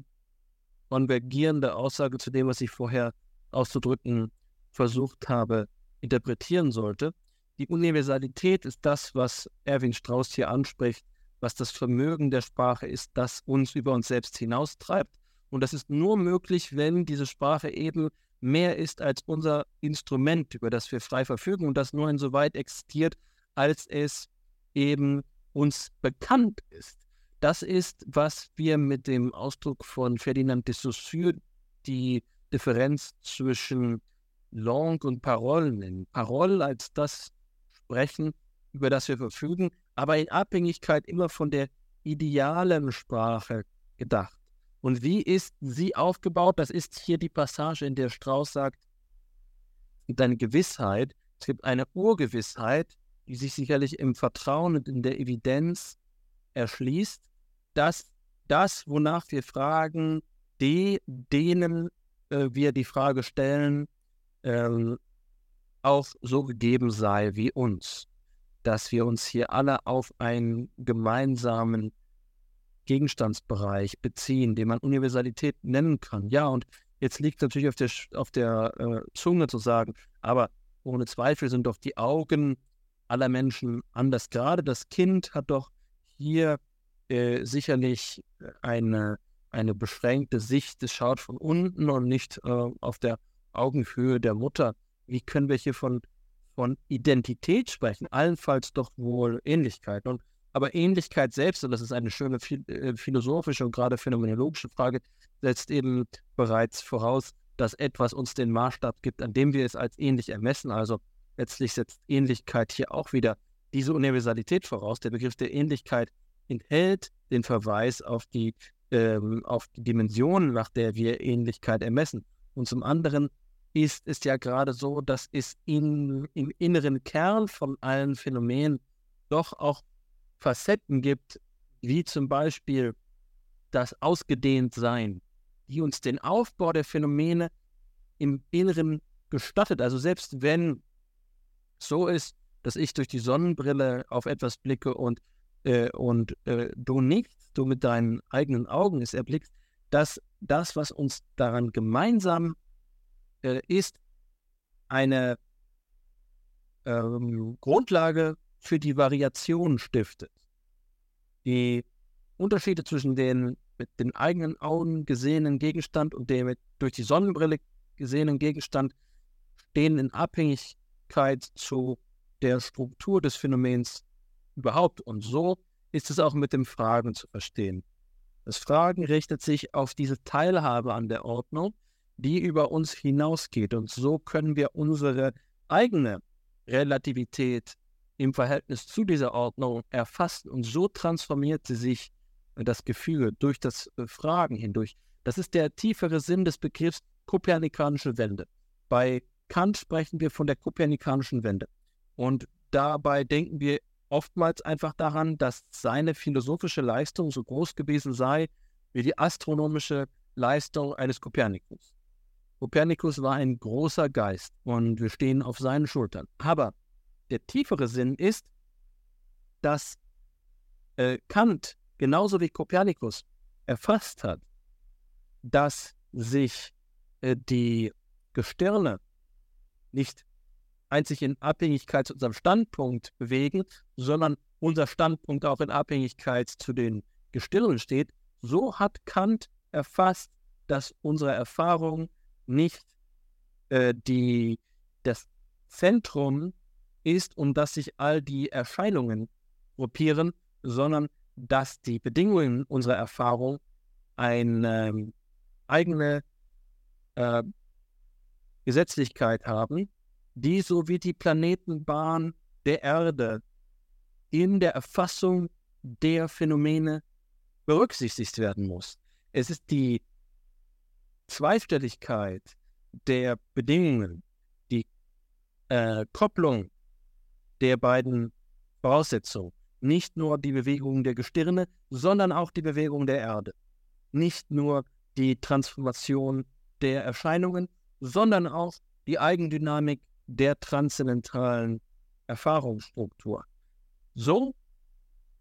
konvergierende Aussage zu dem, was ich vorher auszudrücken versucht habe, interpretieren sollte. Die Universalität ist das, was Erwin Strauss hier anspricht, was das Vermögen der Sprache ist, das uns über uns selbst hinaustreibt. Und das ist nur möglich, wenn diese Sprache eben mehr ist als unser Instrument, über das wir frei verfügen und das nur insoweit existiert, als es eben uns bekannt ist. Das ist, was wir mit dem Ausdruck von Ferdinand de Saussure die Differenz zwischen Langue und Parole nennen. Parole als das Sprechen, über das wir verfügen, aber in Abhängigkeit immer von der idealen Sprache gedacht. Und wie ist sie aufgebaut? Das ist hier die Passage, in der Strauß sagt, es gibt eine Gewissheit, es gibt eine Urgewissheit, die sich sicherlich im Vertrauen und in der Evidenz erschließt, dass das, wonach wir fragen, die, denen äh, wir die Frage stellen, ähm, auch so gegeben sei wie uns dass wir uns hier alle auf einen gemeinsamen Gegenstandsbereich beziehen, den man Universalität nennen kann. Ja, und jetzt liegt natürlich auf der, auf der äh, Zunge zu sagen, aber ohne Zweifel sind doch die Augen aller Menschen anders. Gerade das Kind hat doch hier äh, sicherlich eine, eine beschränkte Sicht. Es schaut von unten und nicht äh, auf der Augenhöhe der Mutter. Wie können wir hier von von Identität sprechen, allenfalls doch wohl Ähnlichkeit. Und, aber Ähnlichkeit selbst, und das ist eine schöne äh, philosophische und gerade phänomenologische Frage, setzt eben bereits voraus, dass etwas uns den Maßstab gibt, an dem wir es als ähnlich ermessen. Also letztlich setzt Ähnlichkeit hier auch wieder diese Universalität voraus. Der Begriff der Ähnlichkeit enthält den Verweis auf die, ähm, auf die Dimension, nach der wir Ähnlichkeit ermessen. Und zum anderen ist es ja gerade so, dass es in, im inneren Kern von allen Phänomenen doch auch Facetten gibt, wie zum Beispiel das Ausgedehntsein, die uns den Aufbau der Phänomene im Inneren gestattet. Also selbst wenn so ist, dass ich durch die Sonnenbrille auf etwas blicke und, äh, und äh, du nicht, du mit deinen eigenen Augen es erblickst, dass das, was uns daran gemeinsam äh, ist eine ähm, Grundlage für die Variation stiftet. Die Unterschiede zwischen den mit den eigenen Augen gesehenen Gegenstand und dem durch die Sonnenbrille gesehenen Gegenstand stehen in Abhängigkeit zu der Struktur des Phänomens überhaupt. Und so ist es auch mit dem Fragen zu verstehen. Das Fragen richtet sich auf diese Teilhabe an der Ordnung, die über uns hinausgeht. Und so können wir unsere eigene Relativität im Verhältnis zu dieser Ordnung erfassen. Und so transformiert sie sich das Gefühl durch das äh, Fragen hindurch. Das ist der tiefere Sinn des Begriffs kopernikanische Wende. Bei Kant sprechen wir von der kopernikanischen Wende. Und dabei denken wir oftmals einfach daran, dass seine philosophische Leistung so groß gewesen sei wie die astronomische Leistung eines Kopernikus. Kopernikus war ein großer Geist und wir stehen auf seinen Schultern. Aber der tiefere Sinn ist, dass äh, Kant genauso wie Kopernikus erfasst hat, dass sich äh, die Gestirne nicht einzig in Abhängigkeit zu unserem Standpunkt bewegen, sondern unser Standpunkt auch in Abhängigkeit zu den Gestirn steht, so hat Kant erfasst, dass unsere Erfahrung nicht äh, die, das Zentrum ist, um das sich all die Erscheinungen gruppieren, sondern dass die Bedingungen unserer Erfahrung eine ähm, eigene äh, Gesetzlichkeit haben, die so wie die Planetenbahn der Erde in der Erfassung der Phänomene berücksichtigt werden muss. Es ist die Zweistelligkeit der Bedingungen, die äh, Kopplung der beiden Voraussetzungen, nicht nur die Bewegung der Gestirne, sondern auch die Bewegung der Erde. Nicht nur die Transformation der Erscheinungen, sondern auch die Eigendynamik der transzendentalen Erfahrungsstruktur. So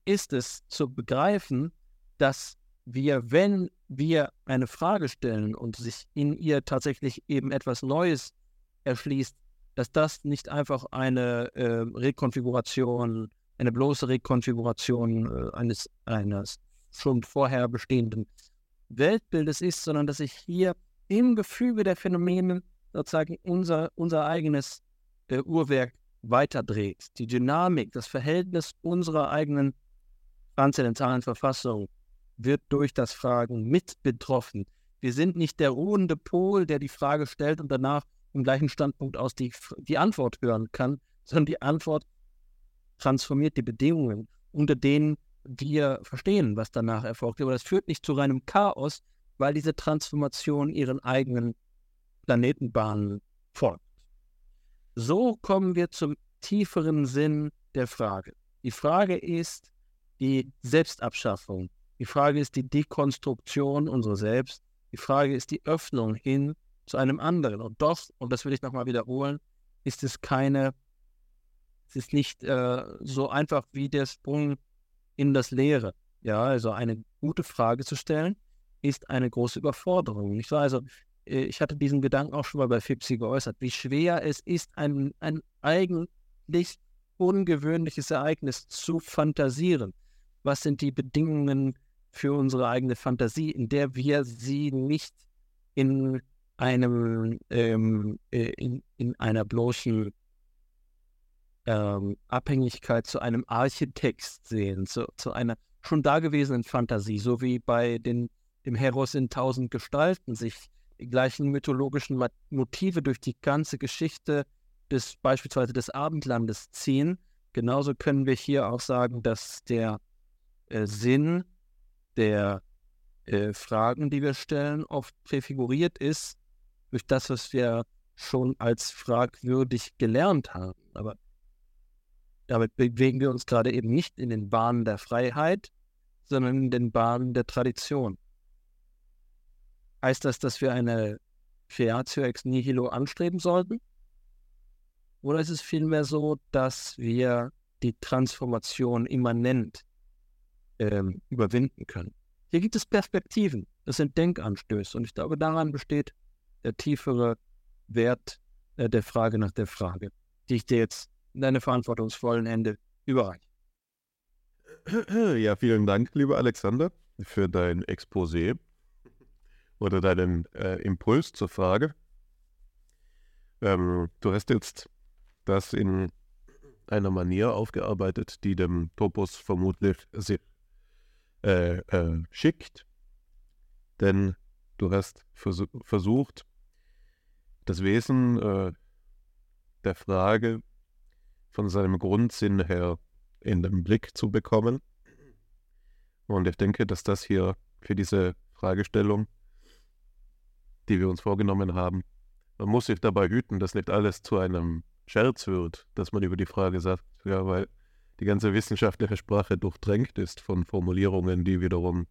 ist es zu begreifen, dass wir, wenn wir eine Frage stellen und sich in ihr tatsächlich eben etwas Neues erschließt, dass das nicht einfach eine äh, Rekonfiguration, eine bloße Rekonfiguration äh, eines, eines schon vorher bestehenden Weltbildes ist, sondern dass sich hier im Gefüge der Phänomene sozusagen unser, unser eigenes äh, Uhrwerk weiterdreht. Die Dynamik, das Verhältnis unserer eigenen transzendentalen Verfassung wird durch das Fragen mit betroffen. Wir sind nicht der ruhende Pol, der die Frage stellt und danach im gleichen Standpunkt aus die, die Antwort hören kann, sondern die Antwort transformiert die Bedingungen, unter denen wir verstehen, was danach erfolgt. Aber das führt nicht zu reinem Chaos, weil diese Transformation ihren eigenen Planetenbahnen folgt. So kommen wir zum tieferen Sinn der Frage. Die Frage ist die Selbstabschaffung. Die Frage ist die Dekonstruktion unserer Selbst. Die Frage ist die Öffnung hin zu einem anderen. Und doch, und das will ich nochmal wiederholen, ist es keine, es ist nicht äh, so einfach wie der Sprung in das Leere. Ja, also eine gute Frage zu stellen, ist eine große Überforderung. Nicht wahr? Also ich hatte diesen Gedanken auch schon mal bei Fipsi geäußert, wie schwer es ist, ein, ein eigentlich ungewöhnliches Ereignis zu fantasieren. Was sind die Bedingungen für unsere eigene Fantasie, in der wir sie nicht in einem ähm, äh, in, in einer bloßen ähm, Abhängigkeit zu einem Architext sehen, zu, zu einer schon dagewesenen Fantasie, so wie bei den, dem Heros in tausend Gestalten sich gleichen mythologischen Motive durch die ganze Geschichte des beispielsweise des Abendlandes ziehen. Genauso können wir hier auch sagen, dass der äh, Sinn der äh, Fragen, die wir stellen, oft präfiguriert ist durch das, was wir schon als fragwürdig gelernt haben. Aber damit bewegen wir uns gerade eben nicht in den Bahnen der Freiheit, sondern in den Bahnen der Tradition. Heißt das, dass wir eine Creatio ex nihilo anstreben sollten? Oder ist es vielmehr so, dass wir die Transformation immanent ähm, überwinden können? Hier gibt es Perspektiven, das sind Denkanstöße und ich glaube, daran besteht der tiefere Wert äh, der Frage nach der Frage, die ich dir jetzt in deine verantwortungsvollen Hände überreiche. Ja, vielen Dank, lieber Alexander, für dein Exposé oder deinen äh, Impuls zur Frage. Ähm, du hast jetzt das in einer Manier aufgearbeitet, die dem Topos vermutlich sehr äh, äh, schickt, denn du hast vers versucht, das Wesen äh, der Frage von seinem Grundsinn her in den Blick zu bekommen. Und ich denke, dass das hier für diese Fragestellung die wir uns vorgenommen haben. Man muss sich dabei hüten, dass nicht alles zu einem Scherz wird, dass man über die Frage sagt, ja, weil die ganze wissenschaftliche Sprache durchdrängt ist von Formulierungen, die wiederum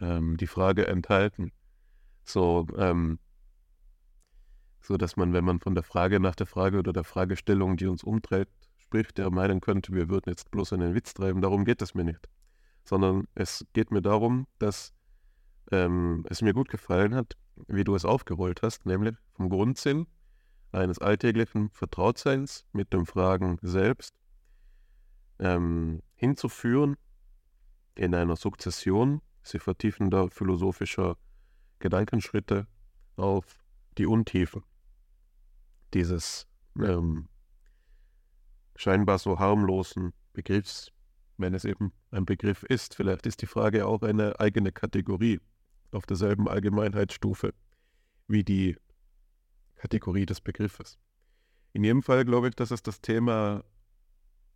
ähm, die Frage enthalten. So, ähm, so dass man, wenn man von der Frage nach der Frage oder der Fragestellung, die uns umtreibt, spricht, der meinen könnte, wir würden jetzt bloß einen Witz treiben. Darum geht es mir nicht. Sondern es geht mir darum, dass ähm, es mir gut gefallen hat, wie du es aufgerollt hast, nämlich vom Grundsinn eines alltäglichen Vertrautseins mit den Fragen selbst ähm, hinzuführen in einer Sukzession sich vertiefender philosophischer Gedankenschritte auf die Untiefen dieses ähm, scheinbar so harmlosen Begriffs, wenn es eben ein Begriff ist. Vielleicht ist die Frage auch eine eigene Kategorie auf derselben Allgemeinheitsstufe wie die Kategorie des Begriffes. In jedem Fall glaube ich, dass es das Thema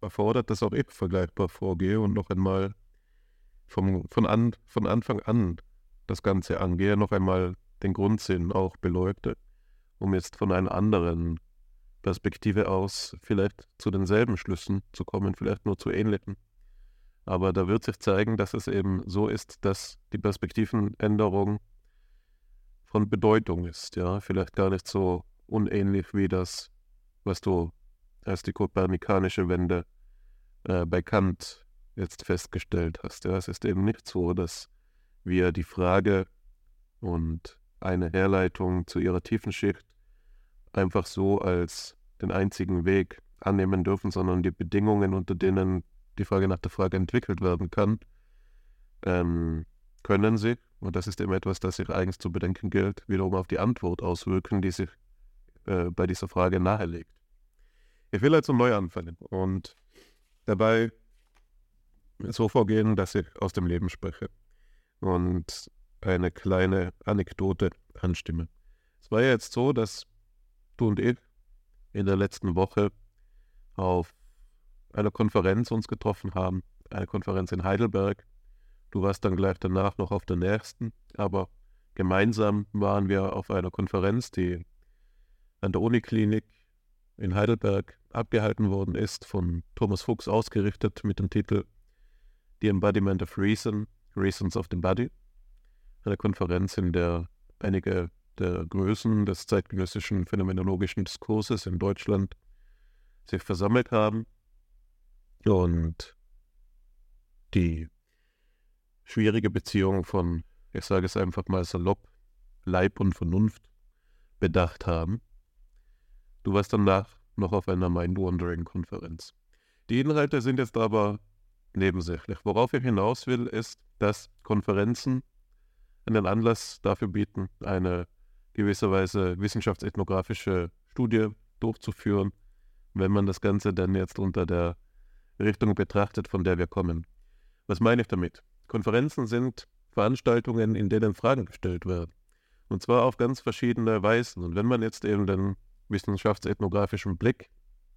erfordert, dass auch ich vergleichbar vorgehe und noch einmal vom, von, an, von Anfang an das Ganze angehe, noch einmal den Grundsinn auch beleuchte, um jetzt von einer anderen Perspektive aus vielleicht zu denselben Schlüssen zu kommen, vielleicht nur zu ähnlichen. Aber da wird sich zeigen, dass es eben so ist, dass die Perspektivenänderung von Bedeutung ist, ja, vielleicht gar nicht so unähnlich wie das, was du als die kopernikanische Wende äh, bei Kant jetzt festgestellt hast. Ja, es ist eben nicht so, dass wir die Frage und eine Herleitung zu ihrer tiefen Schicht einfach so als den einzigen Weg annehmen dürfen, sondern die Bedingungen, unter denen die Frage nach der Frage entwickelt werden kann, ähm, können sie, und das ist eben etwas, das sich eigens zu bedenken gilt, wiederum auf die Antwort auswirken, die sich äh, bei dieser Frage nahelegt. Ich will also neu anfangen und dabei so vorgehen, dass ich aus dem Leben spreche und eine kleine Anekdote anstimme. Es war ja jetzt so, dass du und ich in der letzten Woche auf einer Konferenz uns getroffen haben, eine Konferenz in Heidelberg. Du warst dann gleich danach noch auf der nächsten, aber gemeinsam waren wir auf einer Konferenz, die an der Uniklinik in Heidelberg abgehalten worden ist, von Thomas Fuchs ausgerichtet mit dem Titel The Embodiment of Reason, Reasons of the Body. Eine Konferenz, in der einige der Größen des zeitgenössischen phänomenologischen Diskurses in Deutschland sich versammelt haben und die schwierige Beziehung von, ich sage es einfach mal salopp, Leib und Vernunft bedacht haben. Du warst danach noch auf einer Mind-Wandering-Konferenz. Die Inhalte sind jetzt aber nebensächlich. Worauf ich hinaus will, ist, dass Konferenzen einen Anlass dafür bieten, eine gewisserweise wissenschaftsethnografische Studie durchzuführen, wenn man das Ganze dann jetzt unter der Richtung betrachtet, von der wir kommen. Was meine ich damit? Konferenzen sind Veranstaltungen, in denen Fragen gestellt werden. Und zwar auf ganz verschiedene Weisen. Und wenn man jetzt eben den wissenschaftsethnografischen Blick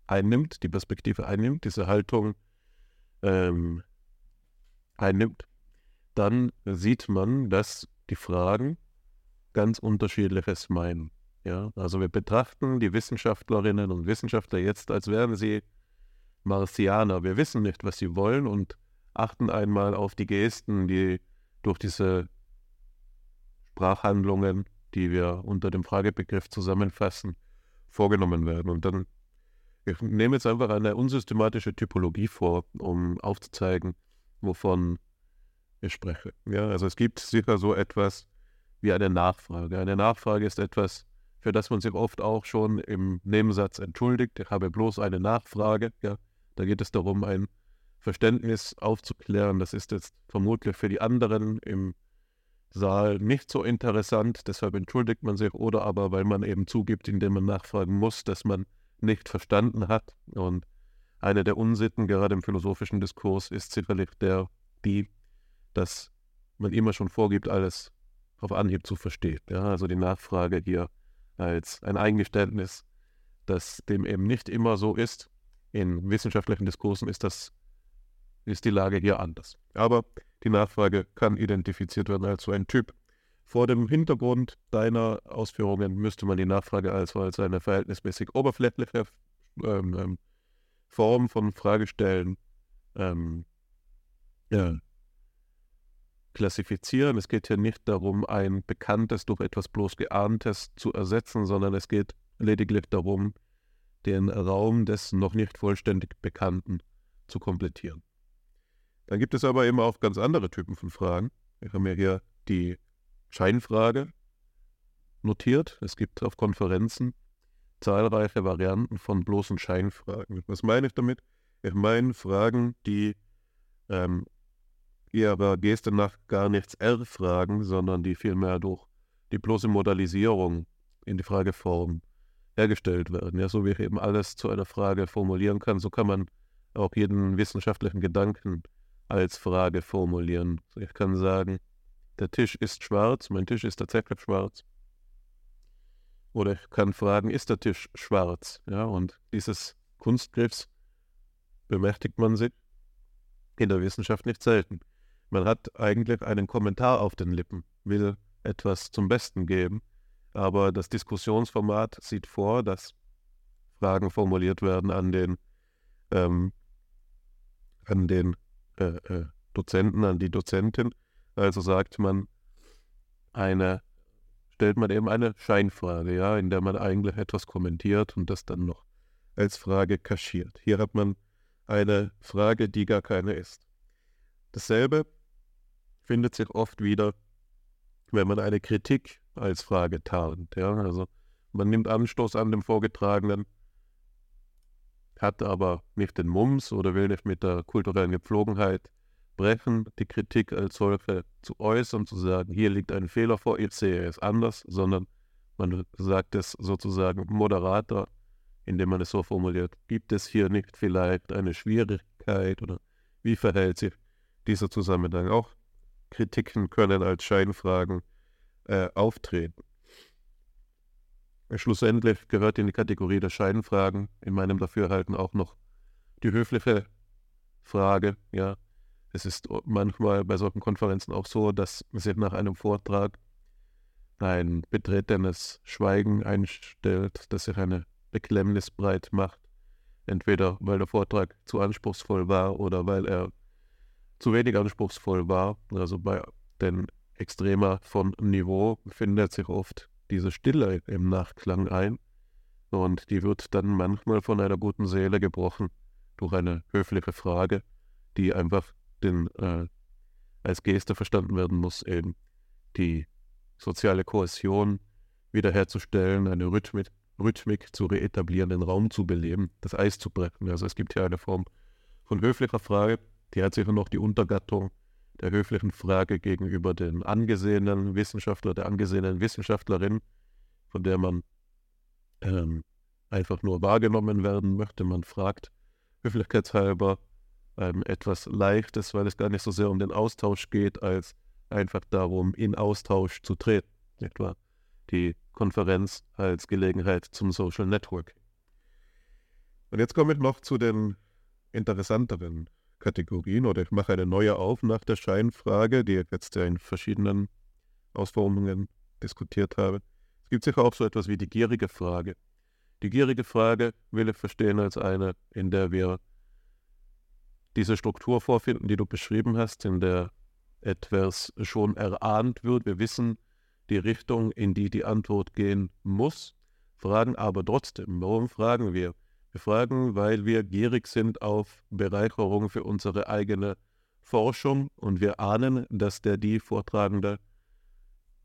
einnimmt, die Perspektive einnimmt, diese Haltung ähm, einnimmt, dann sieht man, dass die Fragen ganz unterschiedliches meinen. Ja, also wir betrachten die Wissenschaftlerinnen und Wissenschaftler jetzt, als wären sie Martianer. Wir wissen nicht, was sie wollen und achten einmal auf die Gesten, die durch diese Sprachhandlungen, die wir unter dem Fragebegriff zusammenfassen, vorgenommen werden. Und dann, ich nehme jetzt einfach eine unsystematische Typologie vor, um aufzuzeigen, wovon ich spreche. Ja, also es gibt sicher so etwas wie eine Nachfrage. Eine Nachfrage ist etwas, für das man sich oft auch schon im Nebensatz entschuldigt. Ich habe bloß eine Nachfrage. Ja, da geht es darum, ein Verständnis aufzuklären. Das ist jetzt vermutlich für die anderen im Saal nicht so interessant, deshalb entschuldigt man sich oder aber, weil man eben zugibt, indem man nachfragen muss, dass man nicht verstanden hat. Und eine der Unsitten, gerade im philosophischen Diskurs, ist sicherlich der, die, dass man immer schon vorgibt, alles auf Anhieb zu verstehen. Ja, also die Nachfrage hier als ein Eingeständnis, dass dem eben nicht immer so ist. In wissenschaftlichen Diskursen ist das ist die Lage hier anders. Aber die Nachfrage kann identifiziert werden als so ein Typ. Vor dem Hintergrund deiner Ausführungen müsste man die Nachfrage also als eine verhältnismäßig oberflächliche ähm, ähm, Form von Fragestellen ähm, ja, klassifizieren. Es geht hier nicht darum, ein Bekanntes durch etwas bloß Geahntes zu ersetzen, sondern es geht lediglich darum, den Raum des noch nicht vollständig Bekannten zu komplettieren. Dann gibt es aber eben auch ganz andere Typen von Fragen. Wir haben ja hier die Scheinfrage notiert. Es gibt auf Konferenzen zahlreiche Varianten von bloßen Scheinfragen. Was meine ich damit? Ich meine Fragen, die ähm, ihrer Geste nach gar nichts erfragen, sondern die vielmehr durch die bloße Modalisierung in die Frageform hergestellt werden. Ja, so wie ich eben alles zu einer Frage formulieren kann, so kann man auch jeden wissenschaftlichen Gedanken als Frage formulieren. Ich kann sagen, der Tisch ist schwarz, mein Tisch ist tatsächlich schwarz. Oder ich kann fragen, ist der Tisch schwarz? Ja, und dieses Kunstgriffs bemächtigt man sich in der Wissenschaft nicht selten. Man hat eigentlich einen Kommentar auf den Lippen, will etwas zum Besten geben, aber das Diskussionsformat sieht vor, dass Fragen formuliert werden an den, ähm, an den äh, äh, Dozenten, an die Dozentin. Also sagt man eine, stellt man eben eine Scheinfrage, ja, in der man eigentlich etwas kommentiert und das dann noch als Frage kaschiert. Hier hat man eine Frage, die gar keine ist. Dasselbe findet sich oft wieder, wenn man eine Kritik als Frage tarnt. Ja? Also man nimmt Anstoß an dem Vorgetragenen, hat aber nicht den Mums oder will nicht mit der kulturellen Gepflogenheit brechen, die Kritik als solche zu äußern, zu sagen, hier liegt ein Fehler vor, ich sehe es anders, sondern man sagt es sozusagen moderater, indem man es so formuliert, gibt es hier nicht vielleicht eine Schwierigkeit oder wie verhält sich dieser Zusammenhang? Auch Kritiken können als Scheinfragen äh, auftreten. Schlussendlich gehört in die Kategorie der Scheinfragen in meinem Dafürhalten auch noch die höfliche Frage. Ja, es ist manchmal bei solchen Konferenzen auch so, dass sich nach einem Vortrag ein betretenes Schweigen einstellt, das sich eine Beklemmnis breit macht. Entweder weil der Vortrag zu anspruchsvoll war oder weil er zu wenig anspruchsvoll war. Also bei den Extremer von Niveau findet sich oft diese Stille im Nachklang ein und die wird dann manchmal von einer guten Seele gebrochen durch eine höfliche Frage, die einfach den, äh, als Geste verstanden werden muss, eben die soziale Kohäsion wiederherzustellen, eine Rhythmik, Rhythmik zu reetablieren, den Raum zu beleben, das Eis zu brechen. Also es gibt hier eine Form von höflicher Frage, die hat sicher noch die Untergattung der höflichen Frage gegenüber den angesehenen Wissenschaftler, der angesehenen Wissenschaftlerin, von der man ähm, einfach nur wahrgenommen werden möchte. Man fragt höflichkeitshalber ähm, etwas Leichtes, weil es gar nicht so sehr um den Austausch geht, als einfach darum, in Austausch zu treten. Etwa die Konferenz als Gelegenheit zum Social Network. Und jetzt komme ich noch zu den interessanteren Kategorien oder ich mache eine neue auf nach der Scheinfrage, die ich jetzt ja in verschiedenen Ausformungen diskutiert habe. Es gibt sicher auch so etwas wie die gierige Frage. Die gierige Frage will ich verstehen als eine, in der wir diese Struktur vorfinden, die du beschrieben hast, in der etwas schon erahnt wird. Wir wissen die Richtung, in die die Antwort gehen muss, fragen aber trotzdem. Warum fragen wir? Wir fragen, weil wir gierig sind auf Bereicherung für unsere eigene Forschung und wir ahnen, dass der die Vortragende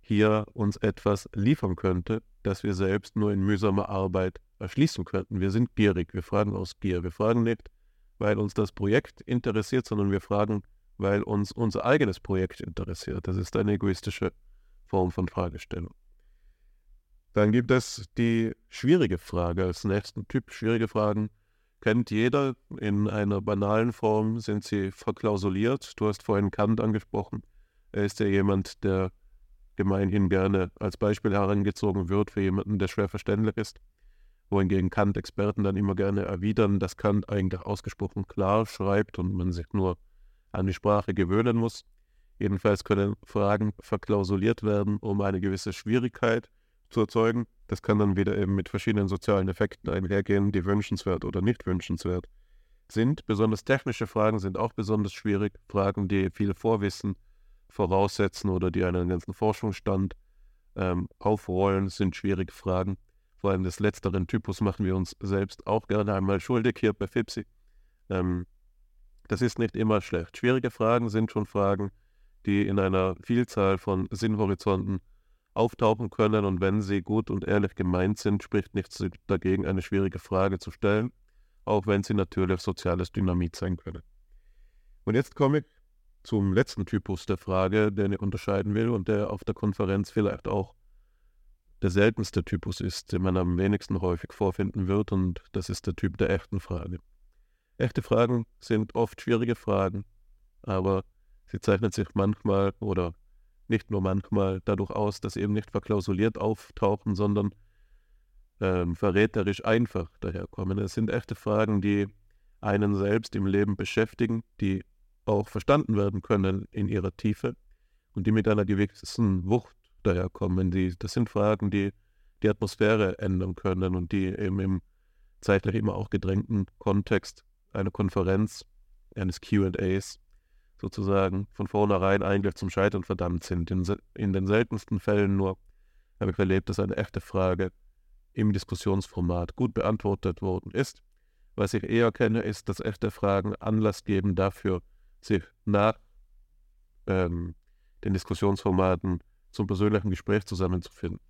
hier uns etwas liefern könnte, das wir selbst nur in mühsamer Arbeit erschließen könnten. Wir sind gierig, wir fragen aus Gier. Wir fragen nicht, weil uns das Projekt interessiert, sondern wir fragen, weil uns unser eigenes Projekt interessiert. Das ist eine egoistische Form von Fragestellung. Dann gibt es die schwierige Frage als nächsten Typ. Schwierige Fragen kennt jeder. In einer banalen Form sind sie verklausuliert. Du hast vorhin Kant angesprochen. Er ist ja jemand, der gemeinhin gerne als Beispiel herangezogen wird für jemanden, der schwer verständlich ist. Wohingegen Kant-Experten dann immer gerne erwidern, dass Kant eigentlich ausgesprochen klar schreibt und man sich nur an die Sprache gewöhnen muss. Jedenfalls können Fragen verklausuliert werden, um eine gewisse Schwierigkeit zu erzeugen. Das kann dann wieder eben mit verschiedenen sozialen Effekten einhergehen, die wünschenswert oder nicht wünschenswert sind. Besonders technische Fragen sind auch besonders schwierig. Fragen, die viel Vorwissen voraussetzen oder die einen ganzen Forschungsstand ähm, aufrollen, sind schwierige Fragen. Vor allem des letzteren Typus machen wir uns selbst auch gerne einmal schuldig hier bei FIPSI. Ähm, das ist nicht immer schlecht. Schwierige Fragen sind schon Fragen, die in einer Vielzahl von Sinnhorizonten auftauchen können und wenn sie gut und ehrlich gemeint sind, spricht nichts dagegen, eine schwierige Frage zu stellen, auch wenn sie natürlich soziales Dynamit sein können. Und jetzt komme ich zum letzten Typus der Frage, den ich unterscheiden will und der auf der Konferenz vielleicht auch der seltenste Typus ist, den man am wenigsten häufig vorfinden wird, und das ist der Typ der echten Frage. Echte Fragen sind oft schwierige Fragen, aber sie zeichnen sich manchmal oder nicht nur manchmal dadurch aus, dass eben nicht verklausuliert auftauchen, sondern ähm, verräterisch einfach daherkommen. Es sind echte Fragen, die einen selbst im Leben beschäftigen, die auch verstanden werden können in ihrer Tiefe und die mit einer gewissen Wucht daherkommen. Die, das sind Fragen, die die Atmosphäre ändern können und die eben im zeitlich immer auch gedrängten Kontext einer Konferenz, eines QAs sozusagen von vornherein eigentlich zum Scheitern verdammt sind. In, in den seltensten Fällen nur habe ich erlebt, dass eine echte Frage im Diskussionsformat gut beantwortet worden ist. Was ich eher kenne, ist, dass echte Fragen Anlass geben dafür, sich nach ähm, den Diskussionsformaten zum persönlichen Gespräch zusammenzufinden.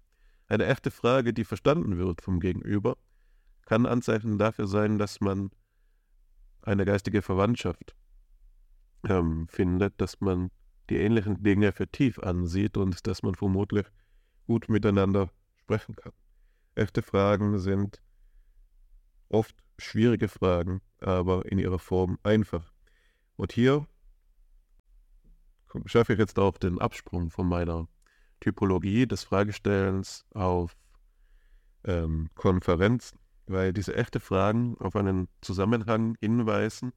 Eine echte Frage, die verstanden wird vom Gegenüber, kann Anzeichen dafür sein, dass man eine geistige Verwandtschaft ähm, findet, dass man die ähnlichen Dinge vertief ansieht und dass man vermutlich gut miteinander sprechen kann. Echte Fragen sind oft schwierige Fragen, aber in ihrer Form einfach. Und hier schaffe ich jetzt auch den Absprung von meiner Typologie des Fragestellens auf ähm, Konferenzen, weil diese echte Fragen auf einen Zusammenhang hinweisen,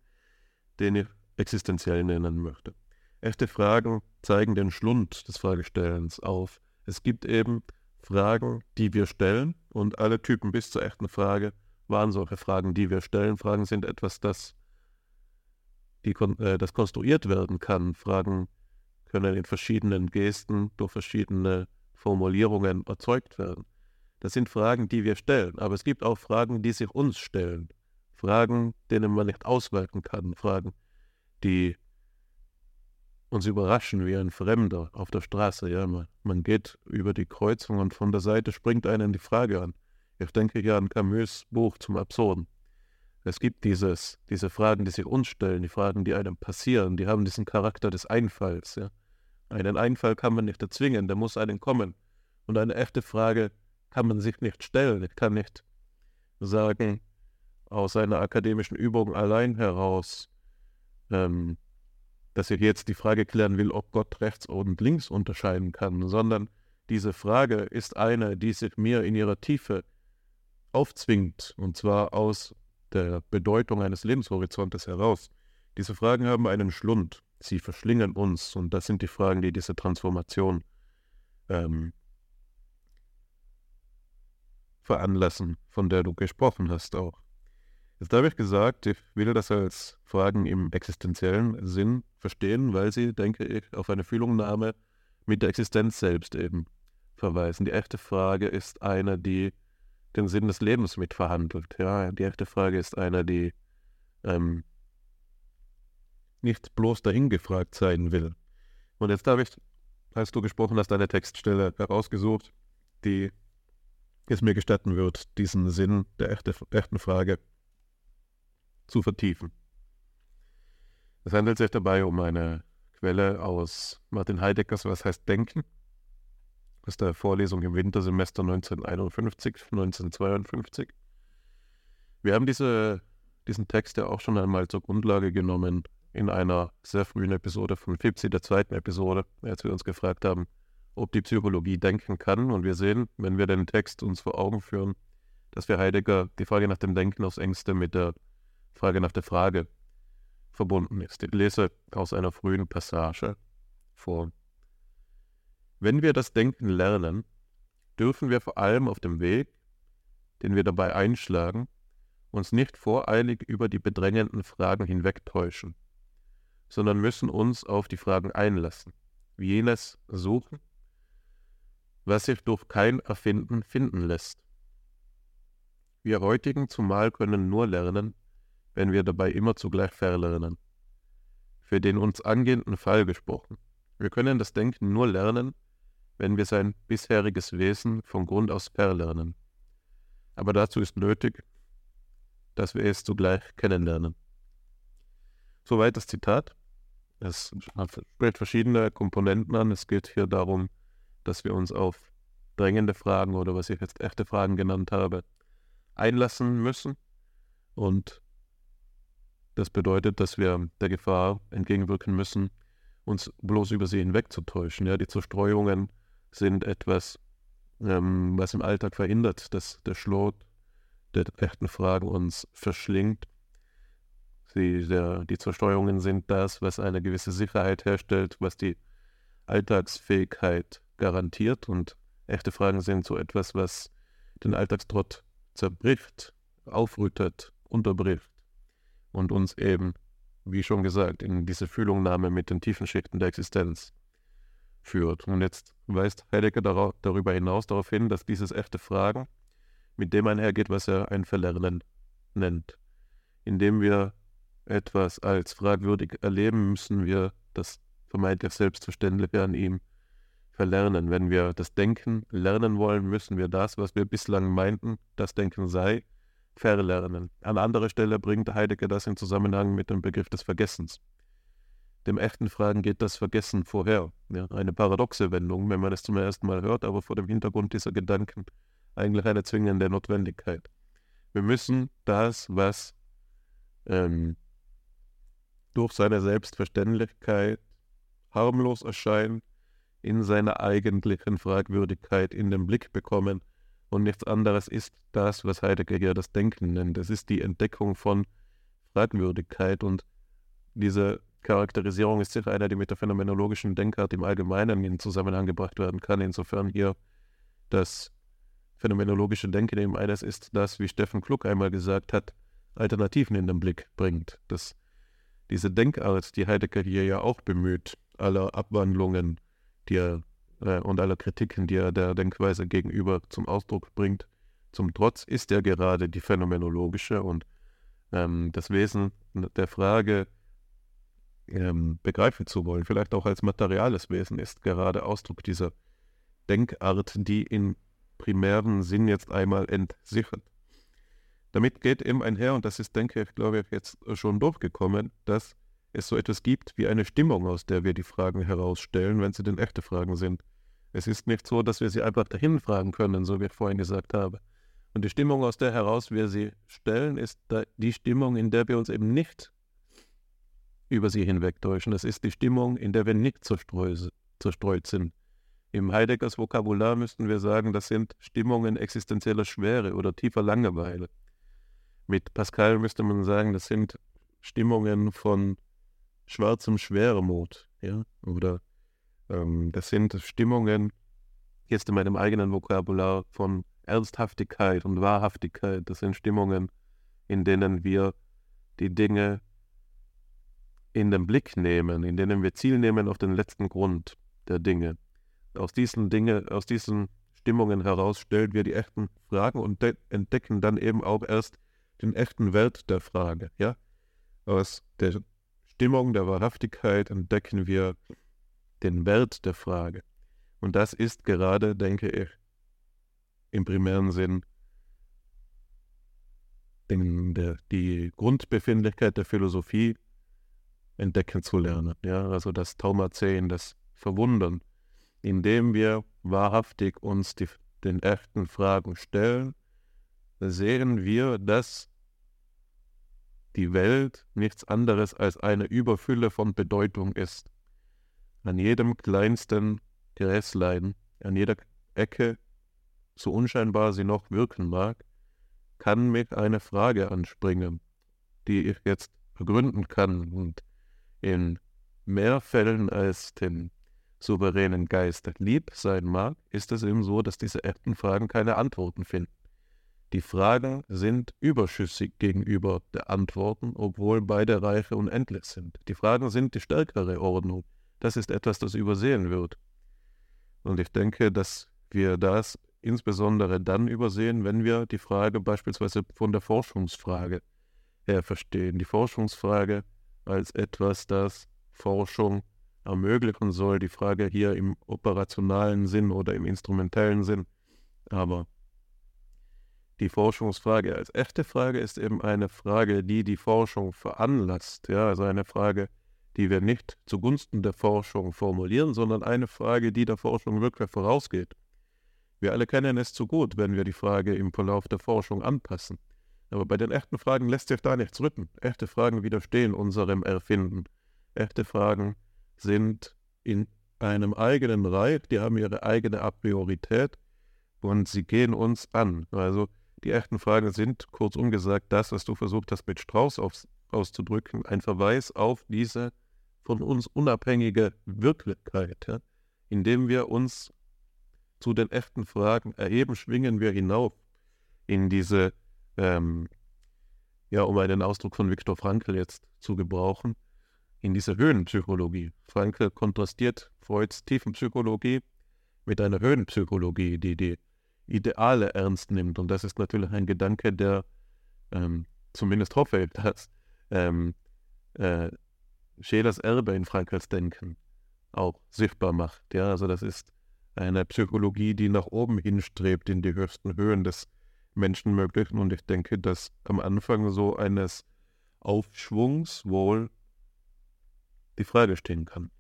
den ich existenziell nennen möchte. Echte Fragen zeigen den Schlund des Fragestellens auf. Es gibt eben Fragen, die wir stellen und alle Typen bis zur echten Frage waren solche Fragen, die wir stellen. Fragen sind etwas, das, die, äh, das konstruiert werden kann. Fragen können in verschiedenen Gesten durch verschiedene Formulierungen erzeugt werden. Das sind Fragen, die wir stellen, aber es gibt auch Fragen, die sich uns stellen. Fragen, denen man nicht ausweichen kann. Fragen, die uns überraschen wie ein Fremder auf der Straße. Ja, man, man geht über die Kreuzung und von der Seite springt einen die Frage an. Ich denke ja an Camus' Buch zum Absurden. Es gibt dieses, diese Fragen, die sich uns stellen, die Fragen, die einem passieren, die haben diesen Charakter des Einfalls. Ja. Einen Einfall kann man nicht erzwingen, der muss einen kommen. Und eine echte Frage kann man sich nicht stellen. Ich kann nicht sagen, aus einer akademischen Übung allein heraus, ähm, dass ich jetzt die Frage klären will, ob Gott rechts und links unterscheiden kann, sondern diese Frage ist eine, die sich mir in ihrer Tiefe aufzwingt, und zwar aus der Bedeutung eines Lebenshorizontes heraus. Diese Fragen haben einen Schlund, sie verschlingen uns, und das sind die Fragen, die diese Transformation ähm, veranlassen, von der du gesprochen hast auch. Jetzt habe ich gesagt, ich will das als Fragen im existenziellen Sinn verstehen, weil sie, denke ich, auf eine Fühlungnahme mit der Existenz selbst eben verweisen. Die echte Frage ist eine, die den Sinn des Lebens mitverhandelt. Ja, die echte Frage ist eine, die ähm, nicht bloß dahin gefragt sein will. Und jetzt habe ich, als du gesprochen hast, eine Textstelle herausgesucht, die es mir gestatten wird, diesen Sinn der echte, echten Frage zu vertiefen. Es handelt sich dabei um eine Quelle aus Martin Heideckers Was heißt Denken? aus der Vorlesung im Wintersemester 1951, 1952. Wir haben diese, diesen Text ja auch schon einmal zur Grundlage genommen in einer sehr frühen Episode von FIPSI, der zweiten Episode, als wir uns gefragt haben, ob die Psychologie denken kann. Und wir sehen, wenn wir den Text uns vor Augen führen, dass wir Heidegger die Frage nach dem Denken aufs engste mit der Frage nach der Frage verbunden ist. Ich lese aus einer frühen Passage vor. Wenn wir das Denken lernen, dürfen wir vor allem auf dem Weg, den wir dabei einschlagen, uns nicht voreilig über die bedrängenden Fragen hinwegtäuschen, sondern müssen uns auf die Fragen einlassen, wie jenes suchen, was sich durch kein Erfinden finden lässt. Wir heutigen zumal können nur lernen, wenn wir dabei immer zugleich verlernen. Für den uns angehenden Fall gesprochen. Wir können das Denken nur lernen, wenn wir sein bisheriges Wesen von Grund aus verlernen. Aber dazu ist nötig, dass wir es zugleich kennenlernen. Soweit das Zitat. Es spricht verschiedene Komponenten an. Es geht hier darum, dass wir uns auf drängende Fragen oder was ich jetzt echte Fragen genannt habe, einlassen müssen. Und das bedeutet, dass wir der Gefahr entgegenwirken müssen, uns bloß über sie hinwegzutäuschen. Ja, die Zerstreuungen sind etwas, ähm, was im Alltag verhindert, dass der Schlot der echten Fragen uns verschlingt. Sie, der, die Zerstreuungen sind das, was eine gewisse Sicherheit herstellt, was die Alltagsfähigkeit garantiert und echte Fragen sind so etwas, was den Alltagstrott zerbricht, aufrüttet, unterbricht und uns eben, wie schon gesagt, in diese Fühlungnahme mit den tiefen Schichten der Existenz führt. Und jetzt weist Heidegger darüber hinaus darauf hin, dass dieses echte Fragen mit dem einhergeht, was er ein Verlernen nennt. Indem wir etwas als fragwürdig erleben, müssen wir das vermeintlich Selbstverständliche an ihm verlernen. Wenn wir das Denken lernen wollen, müssen wir das, was wir bislang meinten, das Denken sei, verlernen. An anderer Stelle bringt Heidegger das in Zusammenhang mit dem Begriff des Vergessens. Dem echten Fragen geht das Vergessen vorher. Ja, eine paradoxe Wendung, wenn man es zum ersten Mal hört, aber vor dem Hintergrund dieser Gedanken eigentlich eine zwingende Notwendigkeit. Wir müssen das, was ähm, durch seine Selbstverständlichkeit harmlos erscheint, in seiner eigentlichen Fragwürdigkeit in den Blick bekommen. Und nichts anderes ist das, was Heidegger hier das Denken nennt. Es ist die Entdeckung von Fragwürdigkeit und diese Charakterisierung ist sicher eine, die mit der phänomenologischen Denkart im Allgemeinen in Zusammenhang gebracht werden kann. Insofern hier das phänomenologische Denken eben eines ist, das, wie Steffen Kluck einmal gesagt hat, Alternativen in den Blick bringt. Das, diese Denkart, die Heidegger hier ja auch bemüht, aller Abwandlungen die er äh, und aller Kritiken, die er der Denkweise gegenüber zum Ausdruck bringt, zum Trotz ist er gerade die phänomenologische und ähm, das Wesen der Frage ähm, begreifen zu wollen, vielleicht auch als materiales Wesen, ist gerade Ausdruck dieser Denkart, die in primären Sinn jetzt einmal entsichert. Damit geht eben einher, und das ist, denke ich, glaube ich, jetzt schon durchgekommen, dass es so etwas gibt wie eine Stimmung, aus der wir die Fragen herausstellen, wenn sie denn echte Fragen sind. Es ist nicht so, dass wir sie einfach dahin fragen können, so wie ich vorhin gesagt habe. Und die Stimmung, aus der heraus wir sie stellen, ist die Stimmung, in der wir uns eben nicht über sie hinwegtäuschen. Das ist die Stimmung, in der wir nicht zerstreut sind. Im Heideggers Vokabular müssten wir sagen, das sind Stimmungen existenzieller Schwere oder tiefer Langeweile. Mit Pascal müsste man sagen, das sind Stimmungen von schwarzem Schweremut, ja, oder ähm, das sind Stimmungen, jetzt in meinem eigenen Vokabular, von Ernsthaftigkeit und Wahrhaftigkeit. Das sind Stimmungen, in denen wir die Dinge in den Blick nehmen, in denen wir Ziel nehmen auf den letzten Grund der Dinge. Aus diesen Dinge, aus diesen Stimmungen heraus stellen wir die echten Fragen und entdecken dann eben auch erst den echten Wert der Frage. Ja? Aus der Stimmung der Wahrhaftigkeit entdecken wir den Wert der Frage. Und das ist gerade, denke ich, im primären Sinn den, der, die Grundbefindlichkeit der Philosophie entdecken zu lernen. Ja? Also das Taumazehen, das Verwundern, indem wir wahrhaftig uns die, den echten Fragen stellen, sehen wir, dass die Welt nichts anderes als eine Überfülle von Bedeutung ist. An jedem kleinsten Gräslein, an jeder Ecke, so unscheinbar sie noch wirken mag, kann mich eine Frage anspringen, die ich jetzt begründen kann und in mehr Fällen als den souveränen Geist lieb sein mag, ist es eben so, dass diese echten Fragen keine Antworten finden. Die Fragen sind überschüssig gegenüber der Antworten, obwohl beide Reiche unendlich sind. Die Fragen sind die stärkere Ordnung. Das ist etwas, das übersehen wird. Und ich denke, dass wir das insbesondere dann übersehen, wenn wir die Frage beispielsweise von der Forschungsfrage her verstehen. Die Forschungsfrage als etwas, das Forschung ermöglichen soll. Die Frage hier im operationalen Sinn oder im instrumentellen Sinn. Aber die Forschungsfrage als echte Frage ist eben eine Frage, die die Forschung veranlasst. Ja, also eine Frage, die wir nicht zugunsten der Forschung formulieren, sondern eine Frage, die der Forschung wirklich vorausgeht. Wir alle kennen es zu gut, wenn wir die Frage im Verlauf der Forschung anpassen. Aber bei den echten Fragen lässt sich da nichts rücken. Echte Fragen widerstehen unserem Erfinden. Echte Fragen sind in einem eigenen Reich, die haben ihre eigene A Priorität und sie gehen uns an. Also die echten Fragen sind, kurzum gesagt, das, was du versucht hast mit Strauß aufs, auszudrücken, ein Verweis auf diese von uns unabhängige Wirklichkeit. Ja? Indem wir uns zu den echten Fragen erheben, schwingen wir hinauf in diese, ähm, ja, um einen Ausdruck von Viktor Frankl jetzt zu gebrauchen, in diese Höhenpsychologie. Frankl kontrastiert Freuds Tiefenpsychologie mit einer Höhenpsychologie, die die Ideale ernst nimmt. Und das ist natürlich ein Gedanke, der ähm, zumindest hoffe ich, dass ähm, äh, Schelers Erbe in Frankreichs Denken auch sichtbar macht. Ja, also das ist eine Psychologie, die nach oben hinstrebt in die höchsten Höhen des Menschenmöglichen. Und ich denke, dass am Anfang so eines Aufschwungs wohl die Frage stehen kann.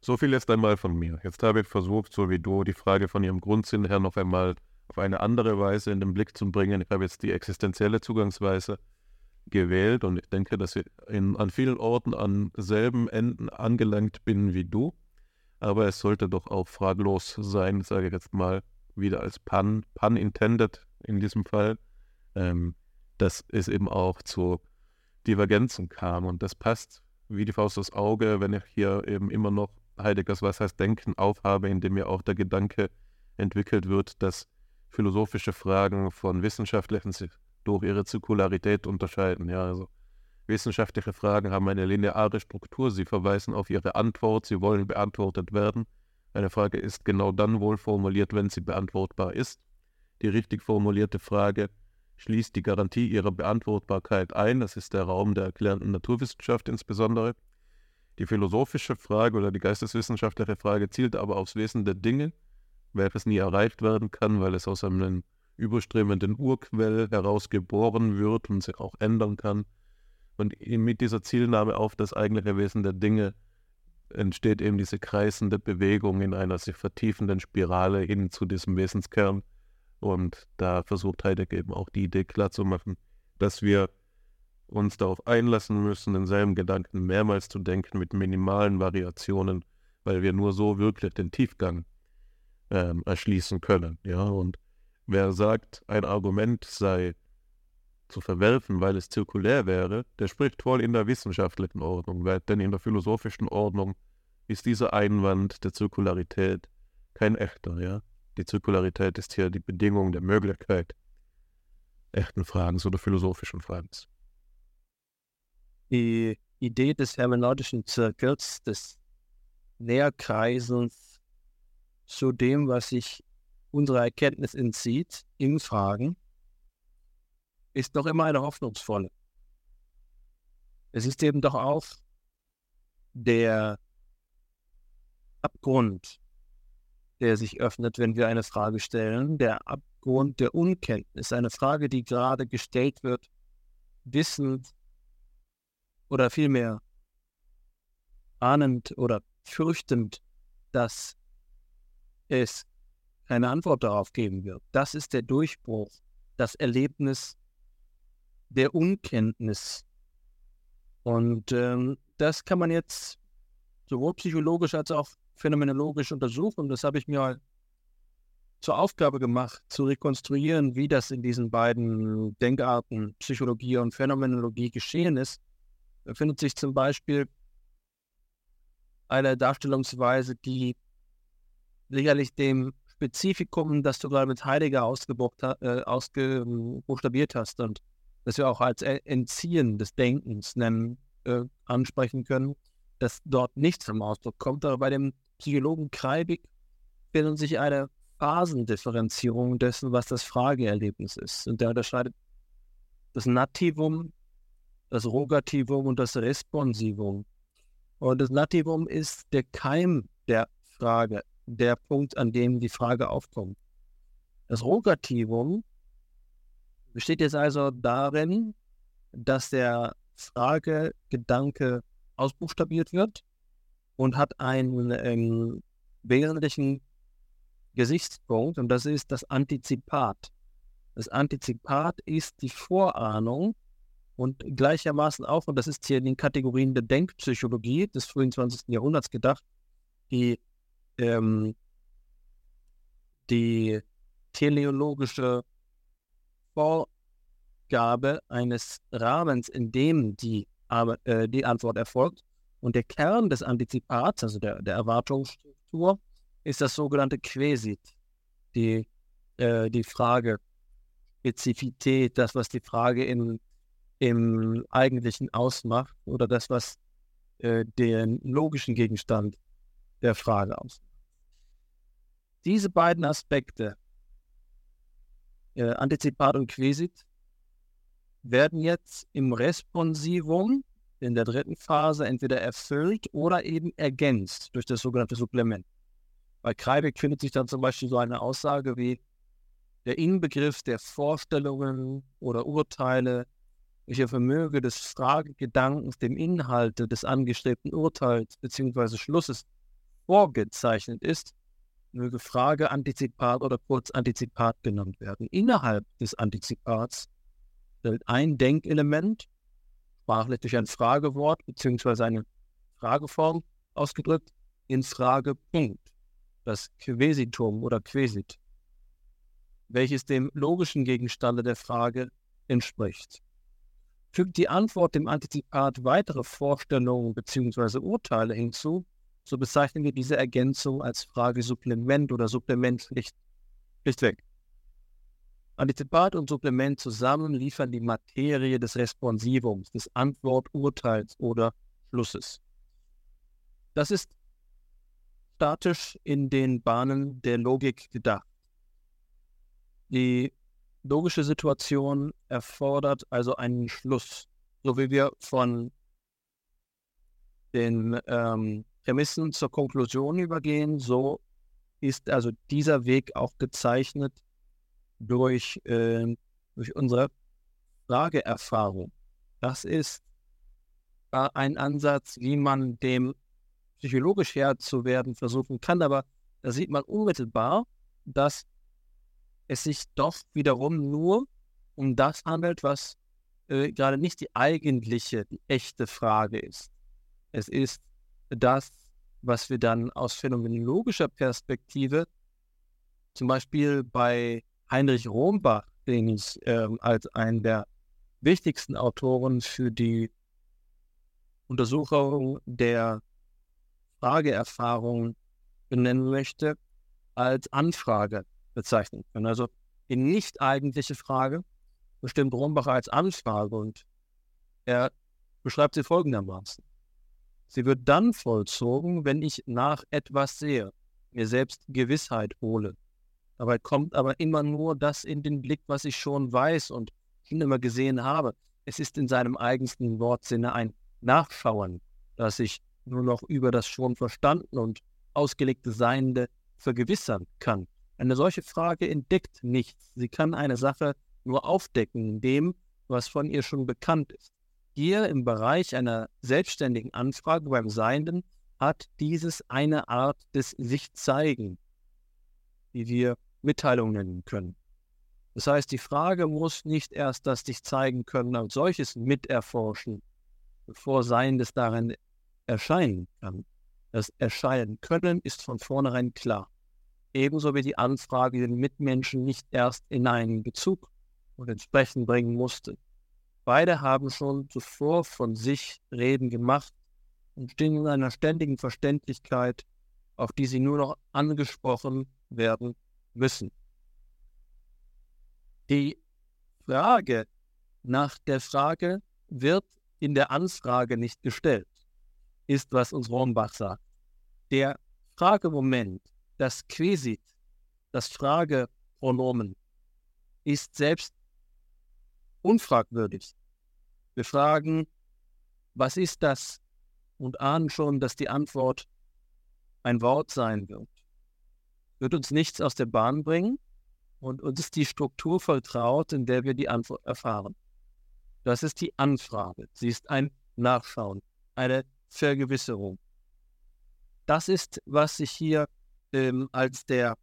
So viel jetzt einmal von mir. Jetzt habe ich versucht, so wie du, die Frage von ihrem Grundsinn her noch einmal auf eine andere Weise in den Blick zu bringen. Ich habe jetzt die existenzielle Zugangsweise gewählt und ich denke, dass ich in, an vielen Orten an selben Enden angelangt bin wie du. Aber es sollte doch auch fraglos sein, sage ich jetzt mal, wieder als Pun, Pun intended in diesem Fall, ähm, dass es eben auch zu Divergenzen kam. Und das passt wie die Faust aufs Auge, wenn ich hier eben immer noch Heideggers Was heißt Denken aufhabe, in dem ja auch der Gedanke entwickelt wird, dass philosophische Fragen von wissenschaftlichen sich durch ihre Zirkularität unterscheiden. Ja, also wissenschaftliche Fragen haben eine lineare Struktur, sie verweisen auf ihre Antwort, sie wollen beantwortet werden. Eine Frage ist genau dann wohl formuliert, wenn sie beantwortbar ist. Die richtig formulierte Frage schließt die Garantie ihrer Beantwortbarkeit ein, das ist der Raum der erklärenden Naturwissenschaft insbesondere. Die philosophische Frage oder die geisteswissenschaftliche Frage zielt aber aufs Wesen der Dinge, welches nie erreicht werden kann, weil es aus einem überströmenden Urquell herausgeboren wird und sich auch ändern kann. Und mit dieser Zielnahme auf das eigentliche Wesen der Dinge entsteht eben diese kreisende Bewegung in einer sich vertiefenden Spirale hin zu diesem Wesenskern. Und da versucht Heidegger eben auch die Idee klarzumachen, dass wir uns darauf einlassen müssen, denselben Gedanken mehrmals zu denken mit minimalen Variationen, weil wir nur so wirklich den Tiefgang ähm, erschließen können. Ja, und wer sagt, ein Argument sei zu verwerfen, weil es zirkulär wäre, der spricht voll in der wissenschaftlichen Ordnung, weil, denn in der philosophischen Ordnung ist dieser Einwand der Zirkularität kein echter. Ja? Die Zirkularität ist hier die Bedingung der Möglichkeit echten Fragens oder philosophischen Fragens die Idee des hermeneutischen Zirkels, des Näherkreisens zu dem, was sich unserer Erkenntnis entzieht, in Fragen, ist doch immer eine hoffnungsvolle. Es ist eben doch auch der Abgrund, der sich öffnet, wenn wir eine Frage stellen, der Abgrund der Unkenntnis, eine Frage, die gerade gestellt wird, wissend, oder vielmehr ahnend oder fürchtend, dass es keine Antwort darauf geben wird. Das ist der Durchbruch, das Erlebnis der Unkenntnis. Und ähm, das kann man jetzt sowohl psychologisch als auch phänomenologisch untersuchen. Das habe ich mir zur Aufgabe gemacht, zu rekonstruieren, wie das in diesen beiden Denkarten, Psychologie und Phänomenologie geschehen ist findet sich zum Beispiel eine Darstellungsweise, die sicherlich dem Spezifikum, das du gerade mit Heidegger äh, ausgebuchstabiert hast und das wir auch als Entziehen des Denkens nennen, äh, ansprechen können, dass dort nichts zum Ausdruck kommt. Aber bei dem Psychologen Kreibig findet sich eine Phasendifferenzierung dessen, was das Frageerlebnis ist. Und der unterscheidet das Nativum das Rogativum und das Responsivum. Und das Nativum ist der Keim der Frage, der Punkt, an dem die Frage aufkommt. Das Rogativum besteht jetzt also darin, dass der Fragegedanke ausbuchstabiert wird und hat einen ähm, wesentlichen Gesichtspunkt und das ist das Antizipat. Das Antizipat ist die Vorahnung und gleichermaßen auch, und das ist hier in den Kategorien der Denkpsychologie des frühen 20. Jahrhunderts gedacht, die, ähm, die teleologische Vorgabe eines Rahmens, in dem die, äh, die Antwort erfolgt. Und der Kern des Antizipats, also der, der Erwartungsstruktur, ist das sogenannte Quesit, die, äh, die Frage, Spezifität, das, was die Frage im, im Eigentlichen ausmacht oder das, was äh, den logischen Gegenstand der Frage ausmacht. Diese beiden Aspekte, äh, Antizipat und Quesit, werden jetzt im Responsivum in der dritten Phase entweder erfüllt oder eben ergänzt durch das sogenannte Supplement. Bei Kreibig findet sich dann zum Beispiel so eine Aussage wie der Inbegriff der Vorstellungen oder Urteile, welcher Vermöge des Fragegedankens dem Inhalte des angestrebten Urteils bzw. Schlusses vorgezeichnet ist, möge Frage, Antizipat oder kurz Antizipat genannt werden. Innerhalb des Antizipats stellt ein Denkelement, sprachlich durch ein Fragewort bzw. eine Frageform ausgedrückt, in Fragepunkt das Quesitum oder Quesit, welches dem logischen Gegenstande der Frage entspricht. Fügt die Antwort dem Antizipat weitere Vorstellungen bzw. Urteile hinzu, so bezeichnen wir diese Ergänzung als Fragesupplement oder Supplement schlicht, schlichtweg. Antizipat und Supplement zusammen liefern die Materie des Responsivums, des Antworturteils oder Schlusses. Das ist statisch in den Bahnen der Logik gedacht. Die logische Situation erfordert also einen Schluss, so wie wir von den ähm, Prämissen zur Konklusion übergehen, so ist also dieser Weg auch gezeichnet durch, äh, durch unsere Frageerfahrung. Das ist äh, ein Ansatz, wie man dem psychologisch Herr zu werden versuchen kann, aber da sieht man unmittelbar, dass es sich doch wiederum nur um das handelt, was äh, gerade nicht die eigentliche, die echte Frage ist. Es ist das, was wir dann aus phänomenologischer Perspektive, zum Beispiel bei Heinrich Rombach, den ich äh, als einen der wichtigsten Autoren für die Untersuchung der Frageerfahrung benennen möchte, als Anfrage bezeichnen können. Also die nicht eigentliche Frage bestimmt Rombacher als Anfrage und er beschreibt sie folgendermaßen. Sie wird dann vollzogen, wenn ich nach etwas sehe, mir selbst Gewissheit hole. Dabei kommt aber immer nur das in den Blick, was ich schon weiß und schon immer gesehen habe. Es ist in seinem eigensten Wortsinne ein Nachschauen, das ich nur noch über das schon verstanden und ausgelegte Seiende vergewissern kann. Eine solche Frage entdeckt nichts. Sie kann eine Sache nur aufdecken dem, was von ihr schon bekannt ist. Hier im Bereich einer selbstständigen Anfrage beim Seienden hat dieses eine Art des Sich-Zeigen, die wir Mitteilung nennen können. Das heißt, die Frage muss nicht erst das sich zeigen können als solches miterforschen, bevor Seiendes darin erscheinen kann. Das Erscheinen können ist von vornherein klar. Ebenso wie die Anfrage den Mitmenschen nicht erst in einen Bezug und entsprechend bringen musste. Beide haben schon zuvor von sich Reden gemacht und stehen in einer ständigen Verständlichkeit, auf die sie nur noch angesprochen werden müssen. Die Frage nach der Frage wird in der Anfrage nicht gestellt ist, was uns Rombach sagt. Der Fragemoment, das Quesit, das Fragepronomen, ist selbst unfragwürdig. Wir fragen, was ist das? Und ahnen schon, dass die Antwort ein Wort sein wird. Wird uns nichts aus der Bahn bringen und uns ist die Struktur vertraut, in der wir die Antwort erfahren. Das ist die Anfrage. Sie ist ein Nachschauen, eine Vergewisserung. Das ist, was sich hier ähm, als der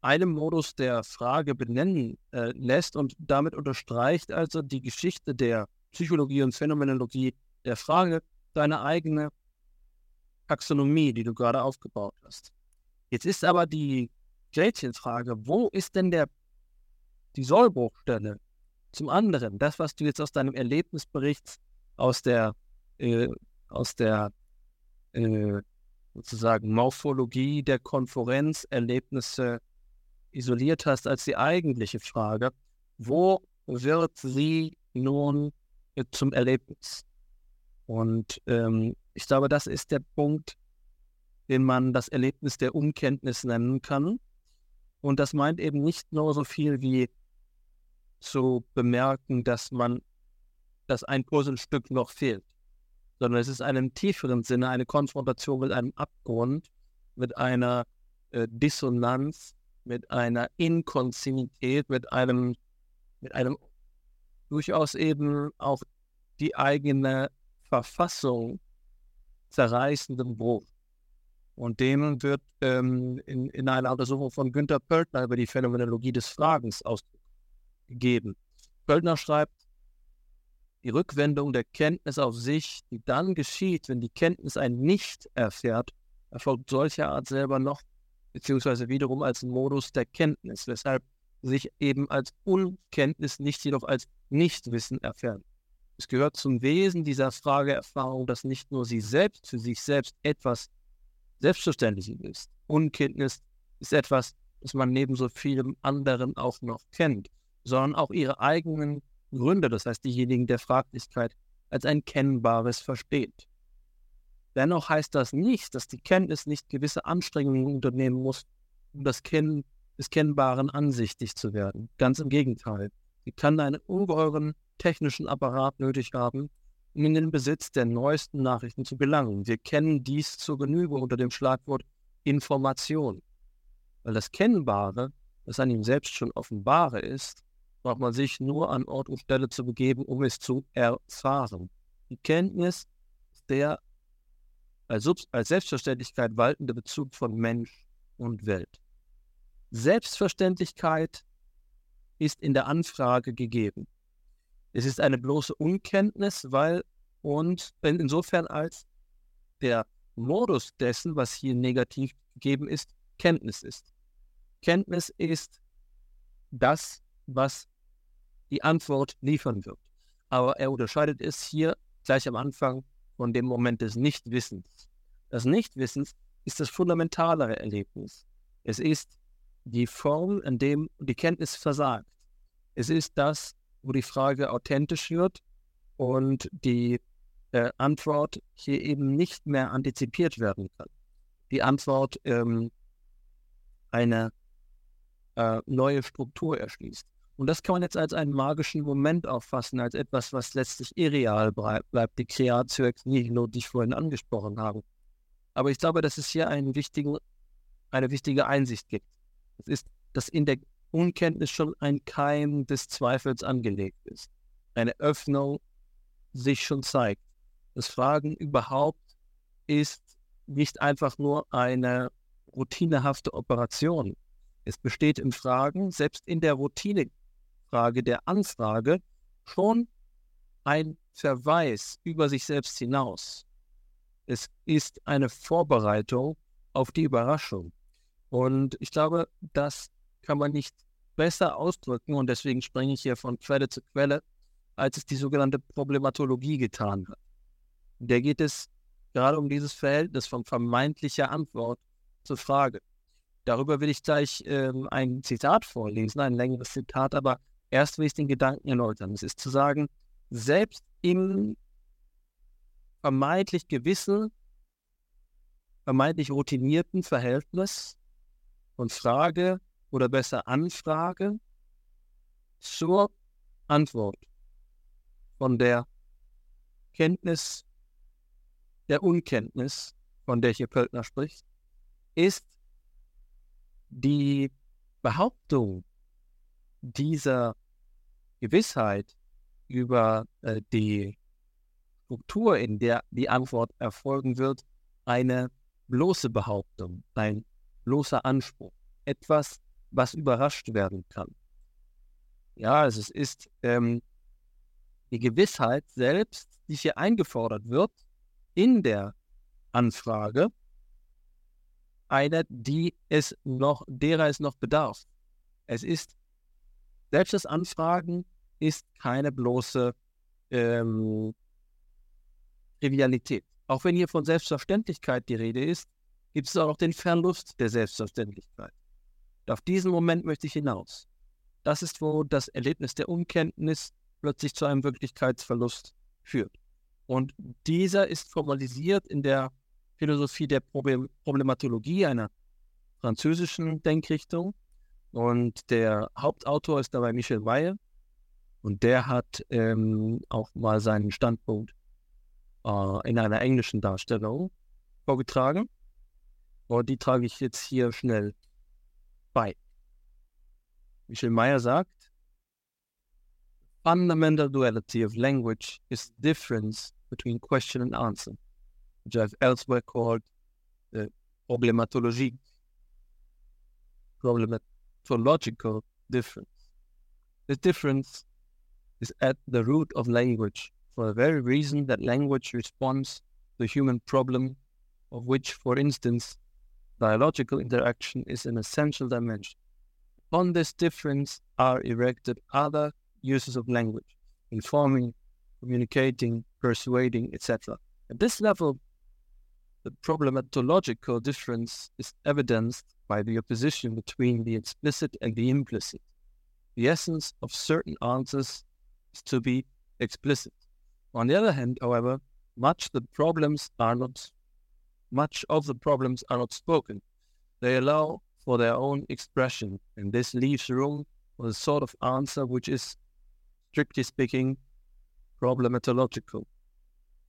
eine Modus der Frage benennen äh, lässt und damit unterstreicht also die Geschichte der Psychologie und Phänomenologie der Frage deine eigene Taxonomie, die du gerade aufgebaut hast. Jetzt ist aber die Gretchenfrage, wo ist denn der, die Sollbruchstelle zum anderen? Das, was du jetzt aus deinem Erlebnisbericht aus der, äh, aus der äh, sozusagen Morphologie der Konferenzerlebnisse isoliert hast als die eigentliche Frage, wo wird sie nun zum Erlebnis? Und ähm, ich glaube, das ist der Punkt, den man das Erlebnis der Unkenntnis nennen kann. Und das meint eben nicht nur so viel wie zu bemerken, dass man, dass ein Puzzlestück noch fehlt, sondern es ist einem tieferen Sinne eine Konfrontation mit einem Abgrund, mit einer äh, Dissonanz, mit einer Inkontinuität, mit einem, mit einem durchaus eben auch die eigene Verfassung zerreißenden Bruch. Und dem wird ähm, in, in einer Untersuchung von Günter Pöltner über die Phänomenologie des Fragens ausgegeben. Pöltner schreibt, die Rückwendung der Kenntnis auf sich, die dann geschieht, wenn die Kenntnis ein Nicht erfährt, erfolgt solcher Art selber noch, beziehungsweise wiederum als Modus der Kenntnis, weshalb sich eben als Unkenntnis nicht jedoch als Nichtwissen erfährt. Es gehört zum Wesen dieser Frageerfahrung, dass nicht nur sie selbst für sich selbst etwas Selbstverständliches ist. Unkenntnis ist etwas, das man neben so vielem anderen auch noch kennt, sondern auch ihre eigenen Gründe, das heißt diejenigen der Fraglichkeit, als ein Kennbares versteht. Dennoch heißt das nicht, dass die Kenntnis nicht gewisse Anstrengungen unternehmen muss, um das Kennen des Kennbaren ansichtig zu werden. Ganz im Gegenteil. Sie kann einen ungeheuren technischen Apparat nötig haben, um in den Besitz der neuesten Nachrichten zu gelangen. Wir kennen dies zur Genüge unter dem Schlagwort Information. Weil das Kennbare, das an ihm selbst schon offenbare ist, braucht man sich nur an Ort und Stelle zu begeben, um es zu erfahren. Die Kenntnis ist der als, als Selbstverständlichkeit waltende Bezug von Mensch und Welt. Selbstverständlichkeit ist in der Anfrage gegeben. Es ist eine bloße Unkenntnis, weil und insofern als der Modus dessen, was hier negativ gegeben ist, Kenntnis ist. Kenntnis ist das, was die Antwort liefern wird. Aber er unterscheidet es hier gleich am Anfang von dem Moment des Nichtwissens. Das Nichtwissens ist das fundamentalere Erlebnis. Es ist die Form, in dem die Kenntnis versagt. Es ist das, wo die Frage authentisch wird und die äh, Antwort hier eben nicht mehr antizipiert werden kann. Die Antwort ähm, eine äh, neue Struktur erschließt. Und das kann man jetzt als einen magischen Moment auffassen, als etwas, was letztlich irreal bleibt, die Creatio nihilo, die ich vorhin angesprochen habe. Aber ich glaube, dass es hier einen wichtigen, eine wichtige Einsicht gibt. Es ist, dass in der Unkenntnis schon ein Keim des Zweifels angelegt ist. Eine Öffnung sich schon zeigt. Das Fragen überhaupt ist nicht einfach nur eine routinehafte Operation. Es besteht im Fragen, selbst in der Routinefrage der Anfrage, schon ein Verweis über sich selbst hinaus. Es ist eine Vorbereitung auf die Überraschung. Und ich glaube, dass kann man nicht besser ausdrücken und deswegen springe ich hier von Quelle zu Quelle, als es die sogenannte Problematologie getan hat. Der geht es gerade um dieses Verhältnis von vermeintlicher Antwort zur Frage. Darüber will ich gleich ähm, ein Zitat vorlesen, ein längeres Zitat, aber erst will ich den Gedanken erläutern. Es ist zu sagen, selbst im vermeintlich gewissen, vermeintlich routinierten Verhältnis von Frage oder besser Anfrage zur Antwort von der Kenntnis der Unkenntnis, von der hier Pöltner spricht, ist die Behauptung dieser Gewissheit über äh, die Struktur, in der die Antwort erfolgen wird, eine bloße Behauptung, ein bloßer Anspruch, etwas, was überrascht werden kann. Ja, also es ist ähm, die Gewissheit selbst, die hier eingefordert wird in der Anfrage, eine, die es noch, derer es noch bedarf. Es ist, selbst das Anfragen ist keine bloße ähm, Trivialität. Auch wenn hier von Selbstverständlichkeit die Rede ist, gibt es auch noch den Verlust der Selbstverständlichkeit. Und auf diesen Moment möchte ich hinaus. Das ist, wo das Erlebnis der Unkenntnis plötzlich zu einem Wirklichkeitsverlust führt. Und dieser ist formalisiert in der Philosophie der Problematologie einer französischen Denkrichtung. Und der Hauptautor ist dabei Michel Mayer. Und der hat ähm, auch mal seinen Standpunkt äh, in einer englischen Darstellung vorgetragen. Und die trage ich jetzt hier schnell bei. Michel Mayer sagt, fundamental duality of language is the difference between question and answer, which I've elsewhere called the problematology, problematological difference. This difference is at the root of language for the very reason that language responds to the human problem of which, for instance, dialogical interaction is an essential dimension. On this difference are erected other uses of language, informing, communicating, persuading, etc. At this level, the problematological difference is evidenced by the opposition between the explicit and the implicit. The essence of certain answers is to be explicit. On the other hand, however, much the problems are not much of the problems are not spoken. They allow for their own expression, and this leaves room for the sort of answer which is, strictly speaking, problematological.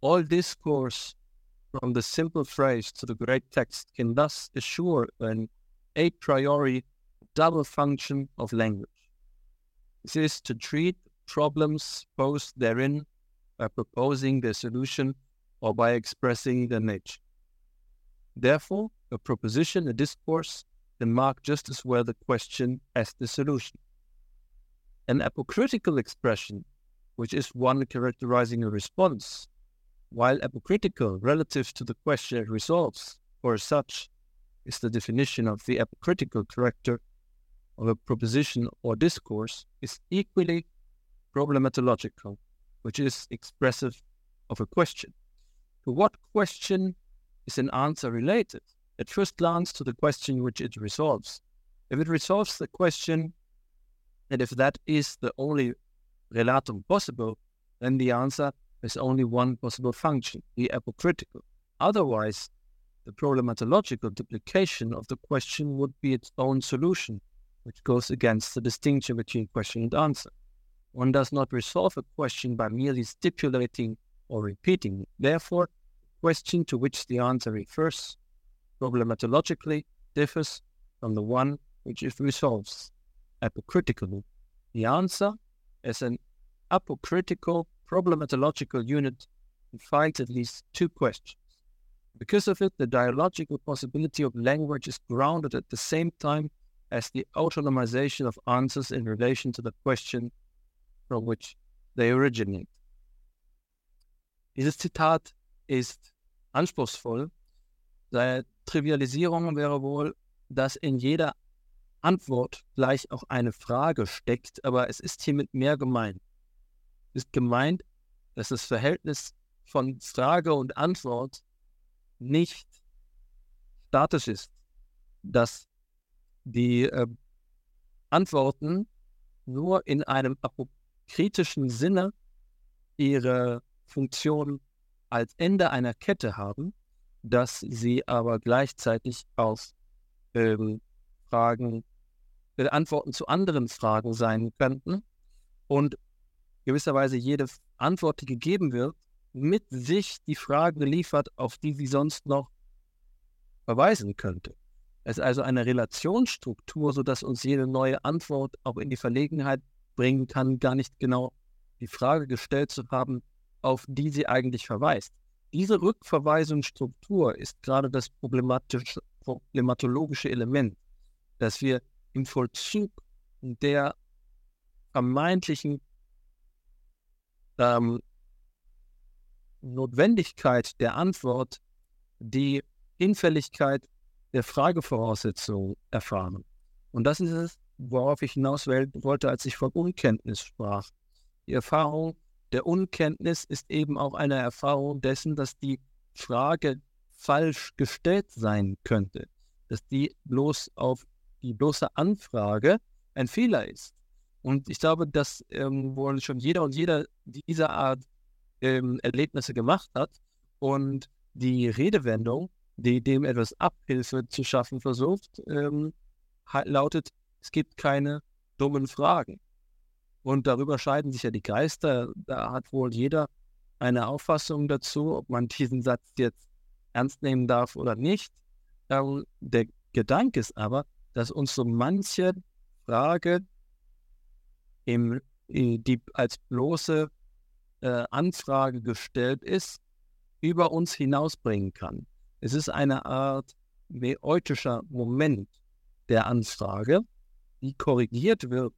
All discourse, from the simple phrase to the great text, can thus assure an a priori double function of language. This is to treat problems posed therein by proposing their solution or by expressing their nature. Therefore, a proposition, a discourse, can mark just as well the question as the solution. An apocritical expression, which is one characterizing a response, while apocritical relative to the question it resolves, or such is the definition of the apocritical character of a proposition or discourse, is equally problematological which is expressive of a question. To what question is an answer related? At first glance, to the question which it resolves. If it resolves the question, and if that is the only relatum possible, then the answer has only one possible function, the apocritical. Otherwise, the problematological duplication of the question would be its own solution, which goes against the distinction between question and answer. One does not resolve a question by merely stipulating or repeating. Therefore, the question to which the answer refers problematologically differs from the one which it resolves apocritically. The answer as an apocritical problematological unit finds at least two questions. Because of it, the dialogical possibility of language is grounded at the same time as the autonomization of answers in relation to the question from which they originate. Dieses Zitat ist anspruchsvoll. Seine Trivialisierung wäre wohl, dass in jeder Antwort gleich auch eine Frage steckt, aber es ist hiermit mehr gemeint. Es ist gemeint, dass das Verhältnis von Frage und Antwort nicht statisch ist, dass die äh, Antworten nur in einem kritischen Sinne ihre Funktion als Ende einer Kette haben, dass sie aber gleichzeitig auf ähm, Fragen, äh, Antworten zu anderen Fragen sein könnten und gewisserweise jede Antwort, die gegeben wird, mit sich die Frage liefert, auf die sie sonst noch verweisen könnte. Es ist also eine Relationsstruktur, sodass uns jede neue Antwort auch in die Verlegenheit bringen kann, gar nicht genau die Frage gestellt zu haben, auf die sie eigentlich verweist. Diese Rückverweisungsstruktur ist gerade das problematisch, problematologische Element, dass wir im Vollzug der vermeintlichen ähm, Notwendigkeit der Antwort die Hinfälligkeit der Fragevoraussetzungen erfahren. Und das ist es, worauf ich hinaus wollte, als ich von Unkenntnis sprach. Die Erfahrung der Unkenntnis ist eben auch eine Erfahrung dessen, dass die Frage falsch gestellt sein könnte, dass die bloß auf die bloße Anfrage ein Fehler ist. Und ich glaube, dass ähm, wohl schon jeder und jeder dieser Art ähm, Erlebnisse gemacht hat und die Redewendung, die dem etwas Abhilfe zu schaffen versucht, ähm, lautet, es gibt keine dummen Fragen. Und darüber scheiden sich ja die Geister. Da hat wohl jeder eine Auffassung dazu, ob man diesen Satz jetzt ernst nehmen darf oder nicht. Ähm, der Gedanke ist aber, dass uns so manche Frage, im, die als bloße äh, Anfrage gestellt ist, über uns hinausbringen kann. Es ist eine Art meotischer Moment der Anfrage, die korrigiert wird.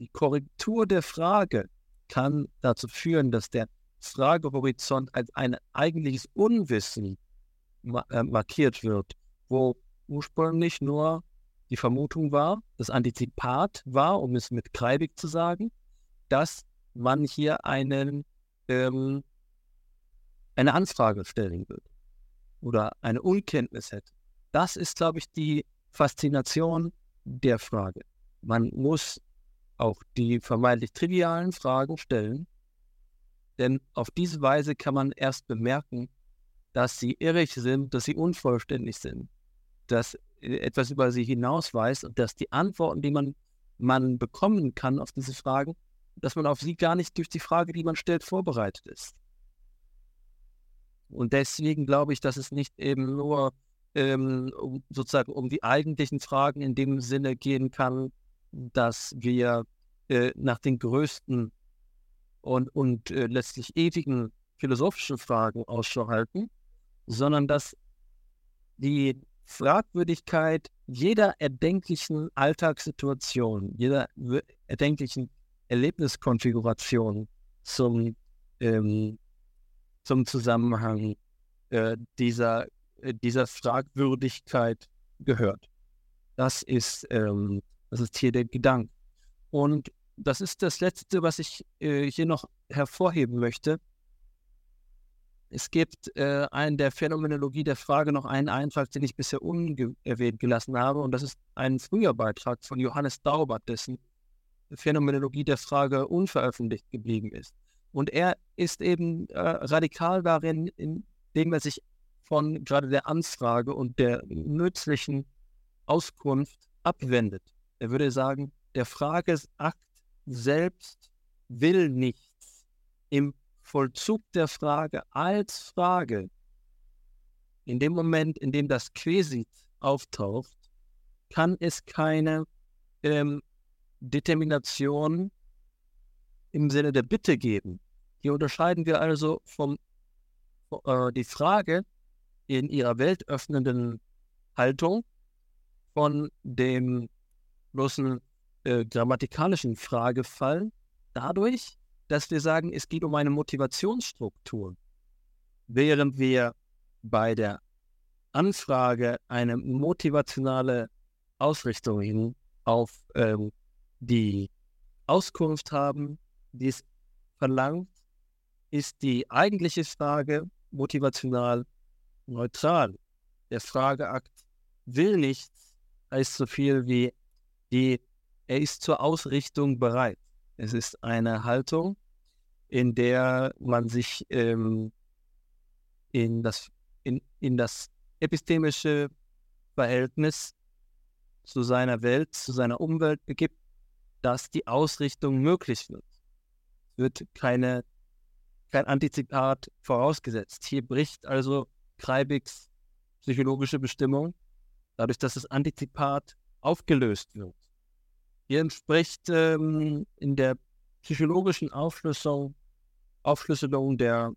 Die Korrektur der Frage kann dazu führen, dass der Fragehorizont als ein eigentliches Unwissen äh, markiert wird, wo ursprünglich nur die Vermutung war, das Antizipat war, um es mit Kreibig zu sagen, dass man hier einen, ähm, eine Anfrage stellen wird oder eine Unkenntnis hätte. Das ist, glaube ich, die Faszination der Frage. Man muss auch die vermeintlich trivialen Fragen stellen, denn auf diese Weise kann man erst bemerken, dass sie irrig sind, dass sie unvollständig sind, dass etwas über sie hinaus weiß und dass die Antworten, die man, man bekommen kann auf diese Fragen, dass man auf sie gar nicht durch die Frage, die man stellt, vorbereitet ist. Und deswegen glaube ich, dass es nicht eben nur ähm, um, sozusagen um die eigentlichen Fragen in dem Sinne gehen kann, dass wir äh, nach den größten und, und äh, letztlich ewigen philosophischen Fragen Ausschau halten, sondern dass die Fragwürdigkeit jeder erdenklichen Alltagssituation, jeder erdenklichen Erlebniskonfiguration zum, ähm, zum Zusammenhang äh, dieser, äh, dieser Fragwürdigkeit gehört. Das ist, ähm, das ist hier der Gedanke. Und das ist das Letzte, was ich äh, hier noch hervorheben möchte. Es gibt äh, einen der Phänomenologie der Frage noch einen Eintrag, den ich bisher unerwähnt gelassen habe, und das ist ein früher Beitrag von Johannes Daubert, dessen Phänomenologie der Frage unveröffentlicht geblieben ist. Und er ist eben äh, radikal darin, indem er sich von gerade der Anfrage und der nützlichen Auskunft abwendet. Er würde sagen, der Frageakt selbst will nichts. Im Vollzug der Frage als Frage, in dem Moment, in dem das Quesit auftaucht, kann es keine ähm, Determination im Sinne der Bitte geben. Hier unterscheiden wir also vom äh, die Frage in ihrer weltöffnenden Haltung von dem bloßen äh, grammatikalischen Fragefall dadurch, dass wir sagen, es geht um eine Motivationsstruktur, während wir bei der Anfrage eine motivationale Ausrichtung hin auf ähm, die Auskunft haben, die es verlangt, ist die eigentliche Frage motivational neutral. Der Frageakt will nichts, heißt so viel wie die, er ist zur Ausrichtung bereit. Es ist eine Haltung, in der man sich ähm, in, das, in, in das epistemische Verhältnis zu seiner Welt, zu seiner Umwelt begibt, dass die Ausrichtung möglich wird. Es wird keine, kein Antizipat vorausgesetzt. Hier bricht also Kreibigs psychologische Bestimmung, dadurch, dass das Antizipat aufgelöst wird. Hier entspricht ähm, in der psychologischen Aufschlüsselung Aufschlüsselung der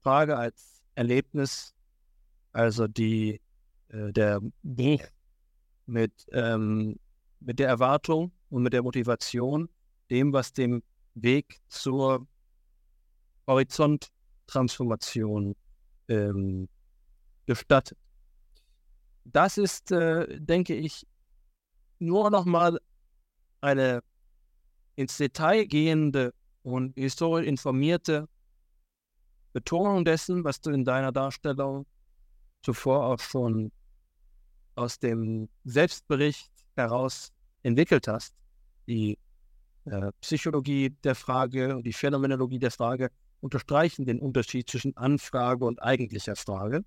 Frage als Erlebnis, also die, äh, der Bruch mit, ähm, mit der Erwartung und mit der Motivation, dem, was dem Weg zur Horizonttransformation ähm, gestattet. Das ist, äh, denke ich, nur nochmal eine ins Detail gehende und historisch informierte Betonung dessen, was du in deiner Darstellung zuvor auch schon aus dem Selbstbericht heraus entwickelt hast. Die äh, Psychologie der Frage und die Phänomenologie der Frage unterstreichen den Unterschied zwischen Anfrage und eigentlicher Frage.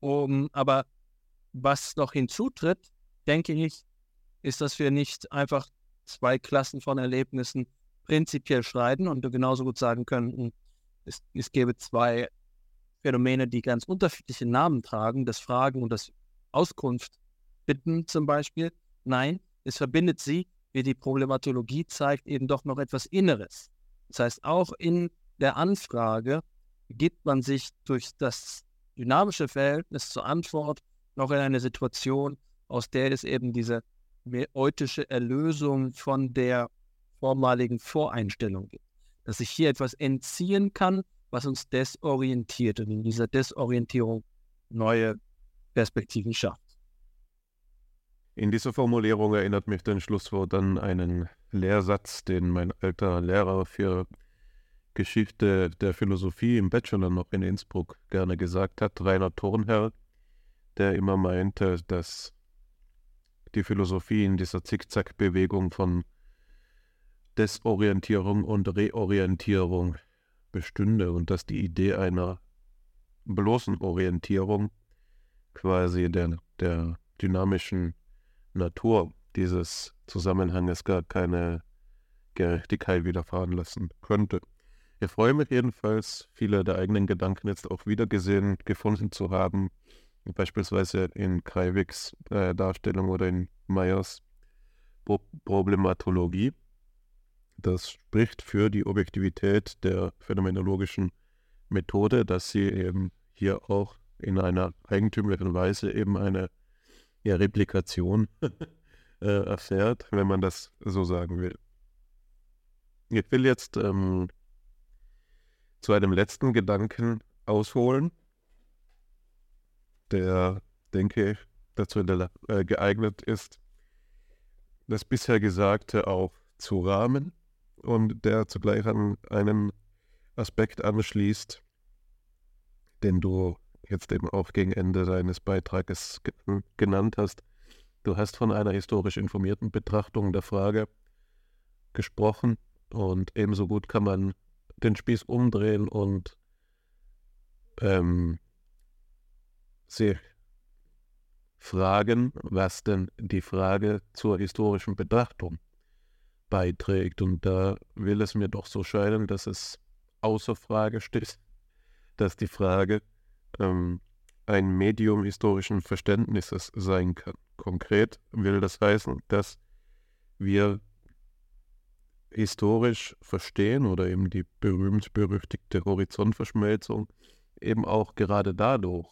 Um, aber was noch hinzutritt, denke ich, ist, dass wir nicht einfach zwei Klassen von Erlebnissen prinzipiell schneiden und wir genauso gut sagen könnten, es, es gäbe zwei Phänomene, die ganz unterschiedliche Namen tragen, das Fragen und das Auskunft bitten zum Beispiel. Nein, es verbindet sie, wie die Problematologie zeigt, eben doch noch etwas Inneres. Das heißt, auch in der Anfrage gibt man sich durch das dynamische Verhältnis zur Antwort noch in eine Situation, aus der es eben diese eutische Erlösung von der vormaligen Voreinstellung gibt. Dass sich hier etwas entziehen kann, was uns desorientiert und in dieser Desorientierung neue Perspektiven schafft. In dieser Formulierung erinnert mich dein Schlusswort an einen Lehrsatz, den mein alter Lehrer für Geschichte der Philosophie im Bachelor noch in Innsbruck gerne gesagt hat, Rainer Thornherr, der immer meinte, dass die Philosophie in dieser Zickzack-Bewegung von Desorientierung und Reorientierung bestünde und dass die Idee einer bloßen Orientierung quasi der, der dynamischen Natur dieses Zusammenhanges gar keine Gerechtigkeit widerfahren lassen könnte. Ich freue mich jedenfalls, viele der eigenen Gedanken jetzt auch wiedergesehen, gefunden zu haben, beispielsweise in Kreiviks äh, Darstellung oder in Meyers Pro Problematologie. Das spricht für die Objektivität der phänomenologischen Methode, dass sie eben hier auch in einer eigentümlichen Weise eben eine ja, Replikation äh, erfährt, wenn man das so sagen will. Ich will jetzt ähm, zu einem letzten Gedanken ausholen, der, denke ich, dazu äh, geeignet ist, das bisher Gesagte auch zu rahmen und der zugleich an einen Aspekt anschließt, den du jetzt eben auch gegen Ende deines Beitrages genannt hast. Du hast von einer historisch informierten Betrachtung der Frage gesprochen und ebenso gut kann man den Spieß umdrehen und ähm, sich fragen, was denn die Frage zur historischen Betrachtung beiträgt. Und da will es mir doch so scheinen, dass es außer Frage steht, dass die Frage ähm, ein Medium historischen Verständnisses sein kann. Konkret will das heißen, dass wir historisch verstehen oder eben die berühmt-berüchtigte Horizontverschmelzung eben auch gerade dadurch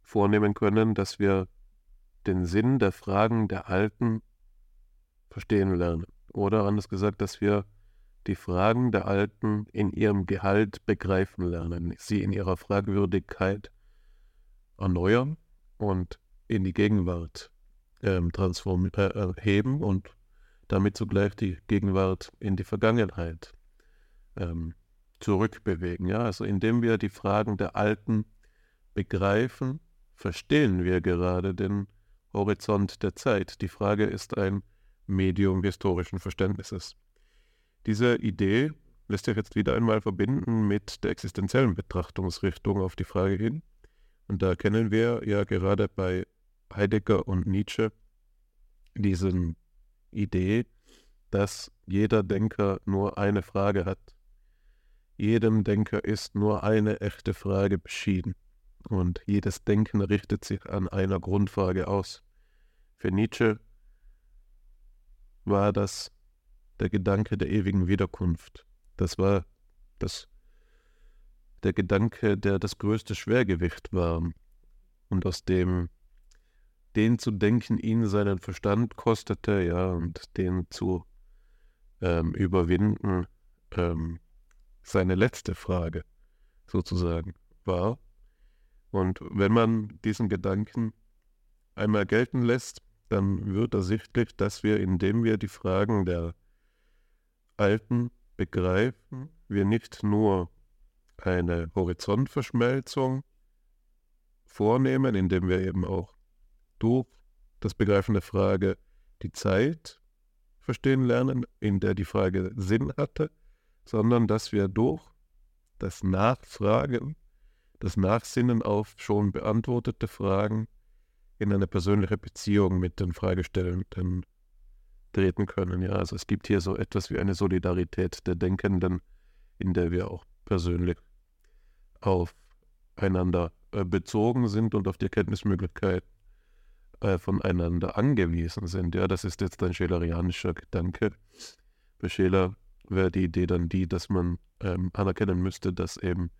vornehmen können, dass wir den Sinn der Fragen der Alten verstehen lernen. Oder anders gesagt, dass wir die Fragen der Alten in ihrem Gehalt begreifen lernen, sie in ihrer Fragwürdigkeit erneuern und in die Gegenwart ähm, äh, heben und damit zugleich die Gegenwart in die Vergangenheit ähm, zurückbewegen. Ja? Also indem wir die Fragen der Alten begreifen, verstehen wir gerade den Horizont der Zeit. Die Frage ist ein Medium historischen Verständnisses. Diese Idee lässt sich jetzt wieder einmal verbinden mit der existenziellen Betrachtungsrichtung auf die Frage hin. Und da kennen wir ja gerade bei Heidegger und Nietzsche diesen Idee, dass jeder Denker nur eine Frage hat. Jedem Denker ist nur eine echte Frage beschieden. Und jedes Denken richtet sich an einer Grundfrage aus. Für Nietzsche war das der Gedanke der ewigen Wiederkunft. Das war das, der Gedanke, der das größte Schwergewicht war und aus dem den zu denken ihn seinen Verstand kostete, ja, und den zu ähm, überwinden ähm, seine letzte Frage sozusagen war. Und wenn man diesen Gedanken einmal gelten lässt, dann wird ersichtlich, dass wir, indem wir die Fragen der Alten begreifen, wir nicht nur eine Horizontverschmelzung vornehmen, indem wir eben auch durch das Begreifen der Frage die Zeit verstehen lernen, in der die Frage Sinn hatte, sondern dass wir durch das Nachfragen, das Nachsinnen auf schon beantwortete Fragen in eine persönliche Beziehung mit den Fragestellenden treten können. Ja, also es gibt hier so etwas wie eine Solidarität der Denkenden, in der wir auch persönlich aufeinander äh, bezogen sind und auf die Erkenntnismöglichkeit äh, voneinander angewiesen sind. Ja, das ist jetzt ein schelerianischer Gedanke. Bei Scheler wäre die Idee dann die, dass man ähm, anerkennen müsste, dass eben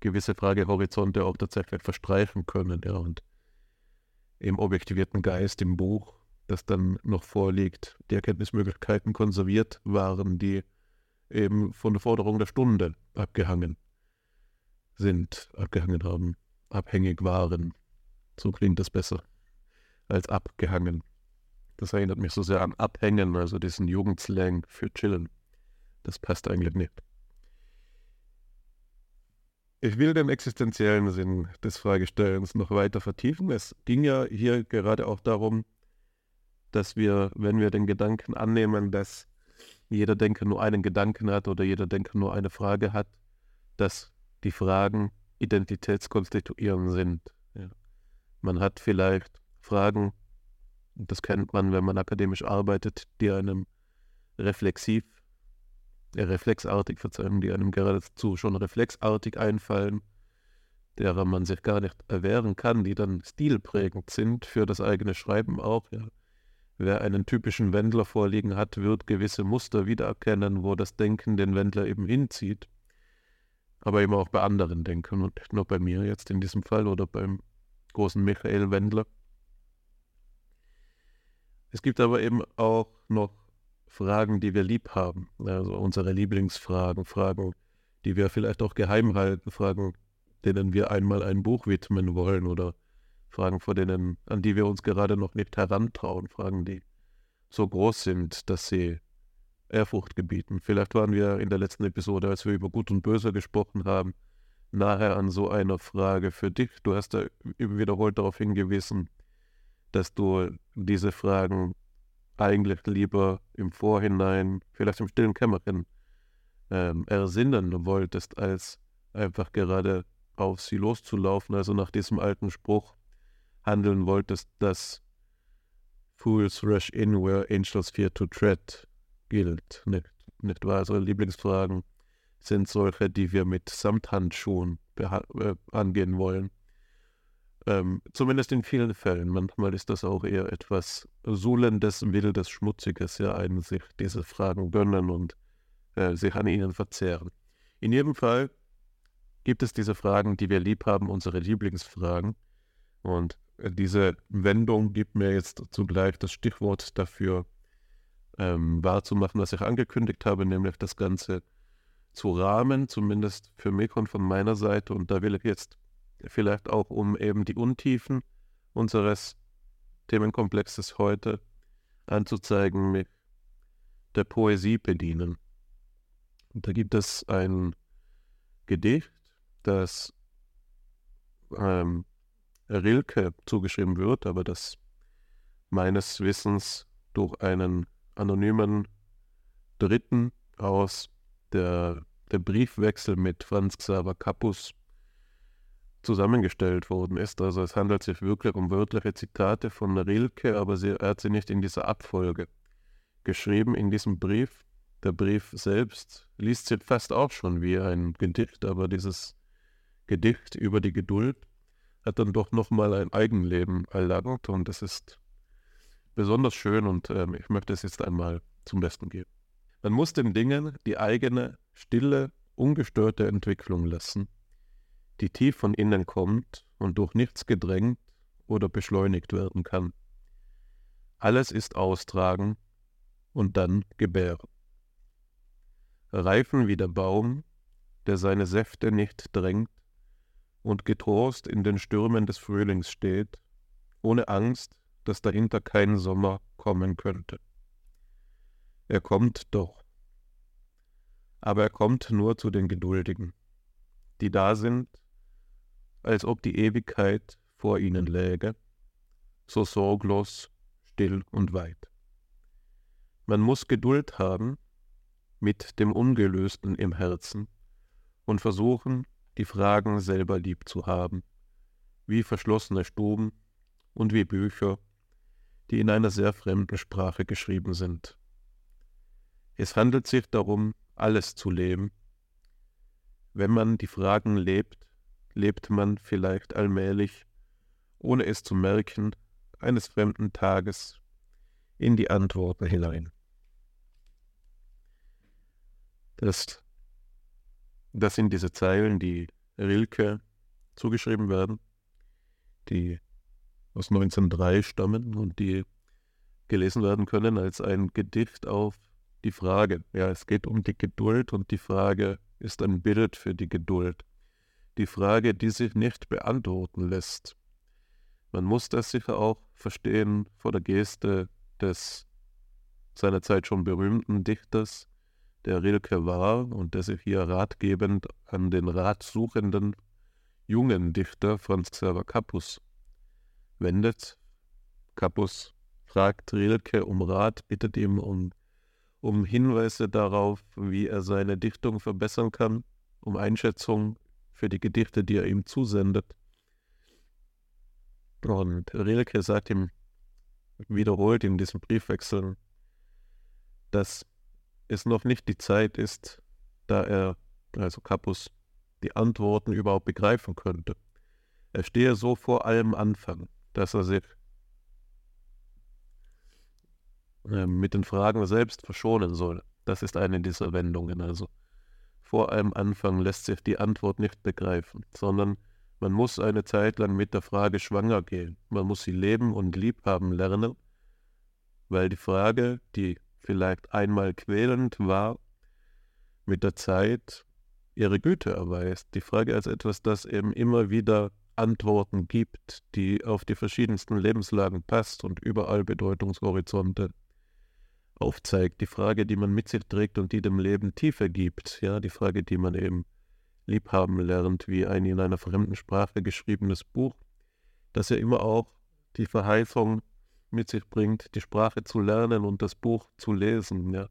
gewisse Fragehorizonte auch tatsächlich verstreichen können. Ja, und im objektivierten Geist, im Buch, das dann noch vorliegt, die Erkenntnismöglichkeiten konserviert waren, die eben von der Forderung der Stunde abgehangen sind, abgehangen haben, abhängig waren. So klingt das besser als abgehangen. Das erinnert mich so sehr an Abhängen, also diesen Jugendslang für Chillen. Das passt eigentlich nicht. Ich will den existenziellen Sinn des Fragestellens noch weiter vertiefen. Es ging ja hier gerade auch darum, dass wir, wenn wir den Gedanken annehmen, dass jeder Denker nur einen Gedanken hat oder jeder Denker nur eine Frage hat, dass die Fragen identitätskonstituierend sind. Ja. Man hat vielleicht Fragen, das kennt man, wenn man akademisch arbeitet, die einem reflexiv, äh, reflexartig, verzeihen, die einem geradezu schon reflexartig einfallen, derer man sich gar nicht erwehren kann, die dann stilprägend sind für das eigene Schreiben auch. Ja. Wer einen typischen Wendler vorliegen hat, wird gewisse Muster wiedererkennen, wo das Denken den Wendler eben hinzieht. Aber eben auch bei anderen Denkern und nicht nur bei mir jetzt in diesem Fall oder beim großen Michael Wendler. Es gibt aber eben auch noch Fragen, die wir lieb haben. Also unsere Lieblingsfragen, Fragen, die wir vielleicht auch geheim halten, Fragen, denen wir einmal ein Buch widmen wollen oder Fragen, vor denen, an die wir uns gerade noch nicht herantrauen, Fragen, die so groß sind, dass sie Ehrfurcht gebieten. Vielleicht waren wir in der letzten Episode, als wir über Gut und Böse gesprochen haben, nachher an so einer Frage für dich. Du hast da wiederholt darauf hingewiesen, dass du diese Fragen eigentlich lieber im Vorhinein, vielleicht im stillen Kämmerchen, ähm, ersinnen wolltest, als einfach gerade auf sie loszulaufen, also nach diesem alten Spruch handeln wolltest, dass Fools rush in where angels fear to tread gilt. Nicht, nicht wahr? Also Lieblingsfragen sind solche, die wir mit Samthandschuhen äh, angehen wollen. Ähm, zumindest in vielen Fällen. Manchmal ist das auch eher etwas Suhlendes, Wildes, Schmutziges, ja, einen sich diese Fragen gönnen und äh, sich an ihnen verzehren. In jedem Fall gibt es diese Fragen, die wir lieb haben, unsere Lieblingsfragen. Und diese Wendung gibt mir jetzt zugleich das Stichwort dafür ähm, wahrzumachen, was ich angekündigt habe, nämlich das Ganze zu rahmen, zumindest für mich und von meiner Seite. Und da will ich jetzt vielleicht auch um eben die Untiefen unseres Themenkomplexes heute anzuzeigen, mit der Poesie bedienen. Und da gibt es ein Gedicht, das ähm, Rilke zugeschrieben wird, aber das meines Wissens durch einen anonymen Dritten aus der, der Briefwechsel mit Franz Xaver Kappus zusammengestellt worden ist. Also es handelt sich wirklich um wörtliche Zitate von Rilke, aber sie, er hat sie nicht in dieser Abfolge geschrieben, in diesem Brief. Der Brief selbst liest sich fast auch schon wie ein Gedicht, aber dieses Gedicht über die Geduld hat dann doch nochmal ein Eigenleben erlangt und das ist besonders schön und ähm, ich möchte es jetzt einmal zum Besten geben. Man muss den Dingen die eigene, stille, ungestörte Entwicklung lassen, die tief von innen kommt und durch nichts gedrängt oder beschleunigt werden kann. Alles ist austragen und dann gebären. Reifen wie der Baum, der seine Säfte nicht drängt und getrost in den Stürmen des Frühlings steht, ohne Angst, dass dahinter kein Sommer kommen könnte. Er kommt doch. Aber er kommt nur zu den Geduldigen, die da sind, als ob die Ewigkeit vor ihnen läge, so sorglos, still und weit. Man muss Geduld haben mit dem Ungelösten im Herzen und versuchen, die Fragen selber lieb zu haben, wie verschlossene Stuben und wie Bücher, die in einer sehr fremden Sprache geschrieben sind. Es handelt sich darum, alles zu leben. Wenn man die Fragen lebt, lebt man vielleicht allmählich, ohne es zu merken, eines fremden Tages in die Antworten hinein. Das, das sind diese Zeilen, die Rilke zugeschrieben werden, die aus 1903 stammen und die gelesen werden können als ein Gedicht auf die Frage. Ja, es geht um die Geduld und die Frage ist ein Bild für die Geduld. Die Frage, die sich nicht beantworten lässt. Man muss das sicher auch verstehen vor der Geste des seinerzeit schon berühmten Dichters, der Rilke war und der sich hier ratgebend an den ratsuchenden jungen Dichter Franz Xaver Capus wendet. Capus fragt Rilke um Rat, bittet ihm um um Hinweise darauf, wie er seine Dichtung verbessern kann, um Einschätzungen für die Gedichte, die er ihm zusendet. Und Rilke sagt ihm, wiederholt in diesem Briefwechsel, dass es noch nicht die Zeit ist, da er, also Capus, die Antworten überhaupt begreifen könnte. Er stehe so vor allem Anfang, dass er sich ähm, mit den Fragen selbst verschonen soll. Das ist eine dieser Wendungen. Also vor einem Anfang lässt sich die Antwort nicht begreifen, sondern man muss eine Zeit lang mit der Frage schwanger gehen. Man muss sie leben und liebhaben lernen, weil die Frage, die vielleicht einmal quälend war, mit der Zeit ihre Güte erweist. Die Frage als etwas, das eben immer wieder Antworten gibt, die auf die verschiedensten Lebenslagen passt und überall Bedeutungshorizonte aufzeigt, die Frage, die man mit sich trägt und die dem Leben Tiefe gibt, ja, die Frage, die man eben liebhaben lernt, wie ein in einer fremden Sprache geschriebenes Buch, das ja immer auch die Verheißung mit sich bringt, die Sprache zu lernen und das Buch zu lesen, ja.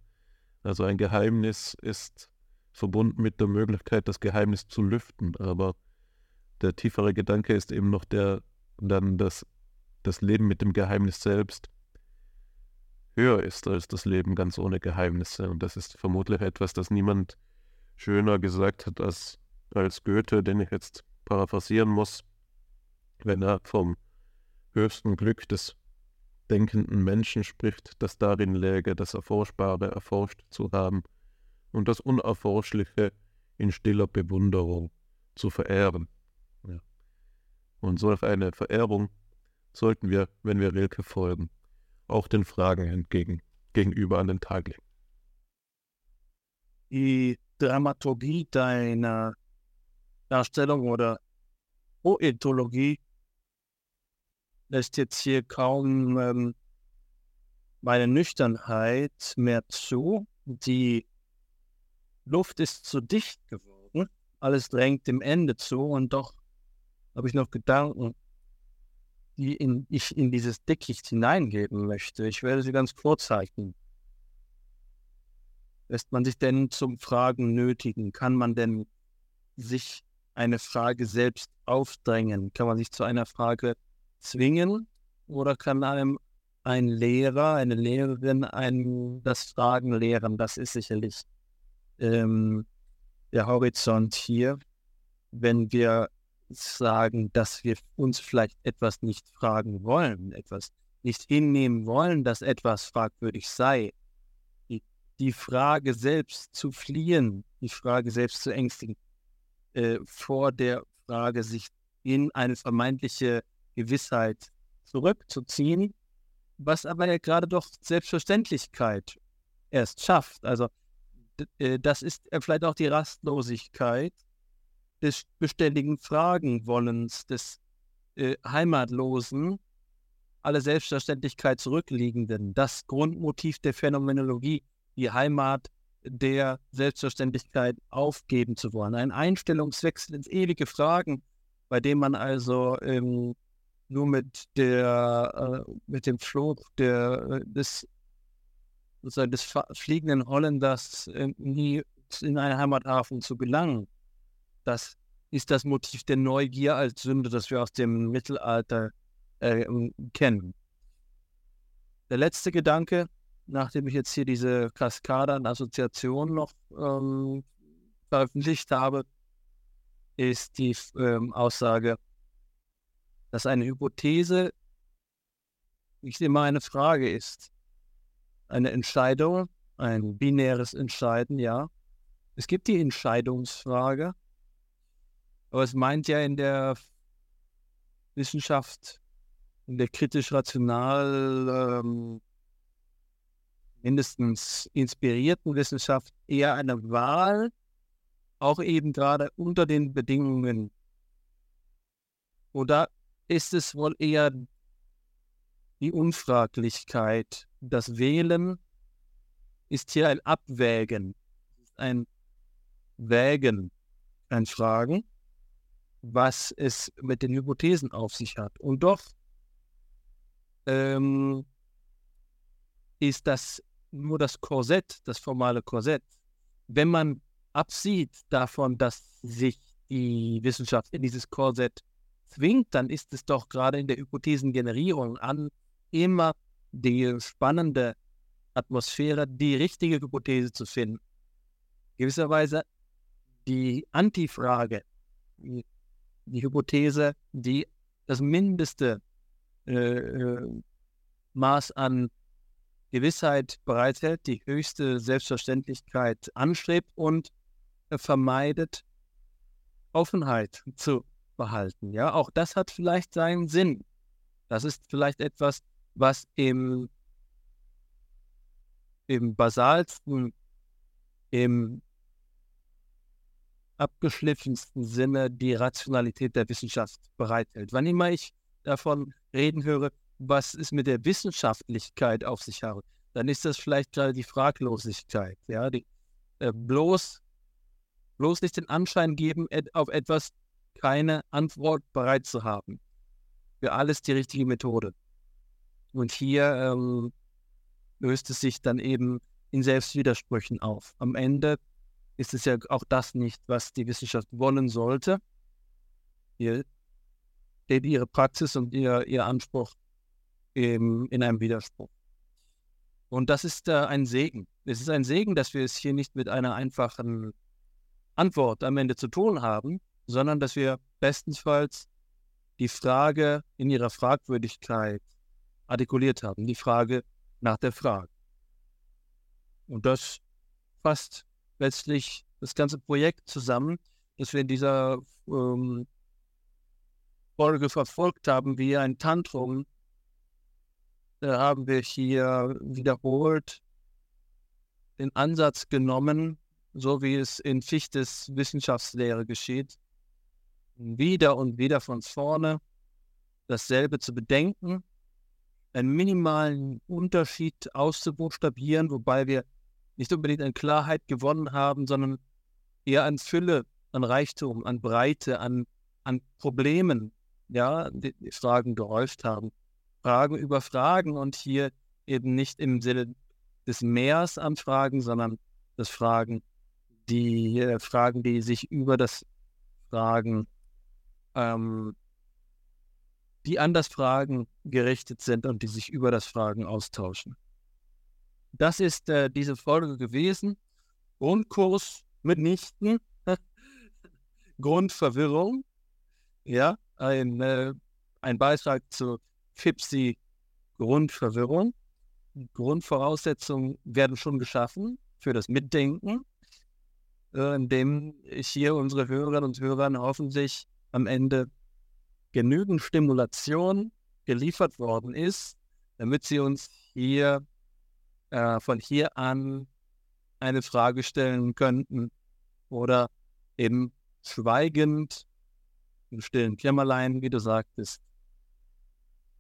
Also ein Geheimnis ist verbunden mit der Möglichkeit, das Geheimnis zu lüften, aber der tiefere Gedanke ist eben noch der, dann das, das Leben mit dem Geheimnis selbst höher ist als das Leben ganz ohne Geheimnisse. Und das ist vermutlich etwas, das niemand schöner gesagt hat als, als Goethe, den ich jetzt paraphrasieren muss, wenn er vom höchsten Glück des denkenden Menschen spricht, das darin läge, das Erforschbare erforscht zu haben und das Unerforschliche in stiller Bewunderung zu verehren. Ja. Und solch eine Verehrung sollten wir, wenn wir Rilke folgen, auch den Fragen entgegen, gegenüber an den Tag legen. Die Dramaturgie deiner Darstellung oder Poetologie lässt jetzt hier kaum ähm, meine Nüchternheit mehr zu. Die Luft ist zu dicht geworden, alles drängt dem Ende zu und doch habe ich noch Gedanken die in, ich in dieses Dickicht hineingeben möchte. Ich werde sie ganz kurz. Lässt man sich denn zum Fragen nötigen? Kann man denn sich eine Frage selbst aufdrängen? Kann man sich zu einer Frage zwingen? Oder kann einem ein Lehrer, eine Lehrerin ein, das Fragen lehren? Das ist sicherlich ähm, der Horizont hier. Wenn wir sagen, dass wir uns vielleicht etwas nicht fragen wollen, etwas nicht hinnehmen wollen, dass etwas fragwürdig sei. Die die Frage selbst zu fliehen, die Frage selbst zu ängstigen, äh, vor der Frage, sich in eine vermeintliche Gewissheit zurückzuziehen, was aber ja gerade doch Selbstverständlichkeit erst schafft. Also äh, das ist vielleicht auch die Rastlosigkeit des beständigen Fragenwollens, des äh, Heimatlosen, alle Selbstverständlichkeit zurückliegenden, das Grundmotiv der Phänomenologie, die Heimat der Selbstverständlichkeit aufgeben zu wollen. Ein Einstellungswechsel ins ewige Fragen, bei dem man also ähm, nur mit der äh, mit dem Flug der, des, des fliegenden Holländers äh, nie in einen Heimathafen zu gelangen. Das ist das Motiv der Neugier als Sünde, das wir aus dem Mittelalter äh, kennen. Der letzte Gedanke, nachdem ich jetzt hier diese Kaskade an Assoziationen noch ähm, veröffentlicht habe, ist die ähm, Aussage, dass eine Hypothese nicht immer eine Frage ist. Eine Entscheidung, ein binäres Entscheiden, ja. Es gibt die Entscheidungsfrage, aber es meint ja in der Wissenschaft, in der kritisch-rational ähm, mindestens inspirierten Wissenschaft eher eine Wahl, auch eben gerade unter den Bedingungen. Oder ist es wohl eher die Unfraglichkeit. Das Wählen ist hier ein Abwägen, ein Wägen, ein Fragen, was es mit den Hypothesen auf sich hat. Und doch ähm, ist das nur das Korsett, das formale Korsett. Wenn man absieht davon, dass sich die Wissenschaft in dieses Korsett zwingt, dann ist es doch gerade in der Hypothesengenerierung an immer die spannende Atmosphäre, die richtige Hypothese zu finden. Gewisserweise die Antifrage, die Hypothese, die das mindeste äh, äh, Maß an Gewissheit bereithält, die höchste Selbstverständlichkeit anstrebt und vermeidet, Offenheit zu behalten. Ja, auch das hat vielleicht seinen Sinn. Das ist vielleicht etwas, was im, im basalsten, im abgeschliffensten Sinne die Rationalität der Wissenschaft bereithält. Wann immer ich davon reden höre, was es mit der Wissenschaftlichkeit auf sich hat, dann ist das vielleicht gerade die Fraglosigkeit. Ja, die, äh, bloß, bloß nicht den Anschein geben, et, auf etwas keine Antwort bereit zu haben. Für alles die richtige Methode. Und hier ähm, löst es sich dann eben in Selbstwidersprüchen auf. Am Ende ist es ja auch das nicht, was die Wissenschaft wollen sollte. Hier steht ihre Praxis und ihr, ihr Anspruch eben in einem Widerspruch. Und das ist äh, ein Segen. Es ist ein Segen, dass wir es hier nicht mit einer einfachen Antwort am Ende zu tun haben, sondern dass wir bestenfalls die Frage in ihrer Fragwürdigkeit artikuliert haben, die Frage nach der Frage. Und das fasst letztlich das ganze Projekt zusammen, das wir in dieser ähm, Folge verfolgt haben, wie ein Tantrum. Da haben wir hier wiederholt den Ansatz genommen, so wie es in Fichtes Wissenschaftslehre geschieht, wieder und wieder von vorne dasselbe zu bedenken, einen minimalen Unterschied auszubuchstabieren, wobei wir nicht unbedingt an Klarheit gewonnen haben, sondern eher an Fülle, an Reichtum, an Breite, an, an Problemen, ja, die, die Fragen gehäuft haben. Fragen über Fragen und hier eben nicht im Sinne des Meers an Fragen, sondern das Fragen, die äh, Fragen, die sich über das Fragen ähm, die an das Fragen gerichtet sind und die sich über das Fragen austauschen. Das ist äh, diese Folge gewesen. Grundkurs mitnichten. Grundverwirrung. Ja, ein, äh, ein Beitrag zu FIPSI Grundverwirrung. Grundvoraussetzungen werden schon geschaffen. für das Mitdenken, äh, indem ich hier unsere Hörerinnen und Hörern hoffentlich am Ende genügend Stimulation geliefert worden ist, damit sie uns hier äh, von hier an eine Frage stellen könnten oder eben schweigend im stillen Kämmerlein, wie du sagtest,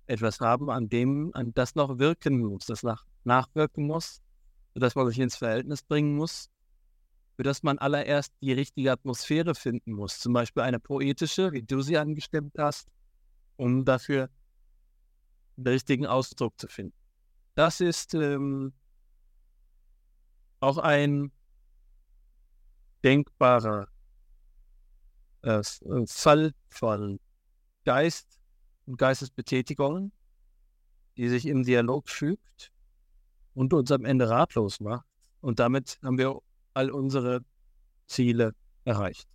etwas haben, an dem, an das noch wirken muss, das nach, nachwirken muss, sodass man sich ins Verhältnis bringen muss, für das man allererst die richtige Atmosphäre finden muss. Zum Beispiel eine poetische, wie du sie angestimmt hast, um dafür den richtigen Ausdruck zu finden. Das ist ähm, auch ein denkbarer äh, Fall von Geist und Geistesbetätigung, die sich im Dialog fügt und uns am Ende ratlos macht. Und damit haben wir all unsere Ziele erreicht.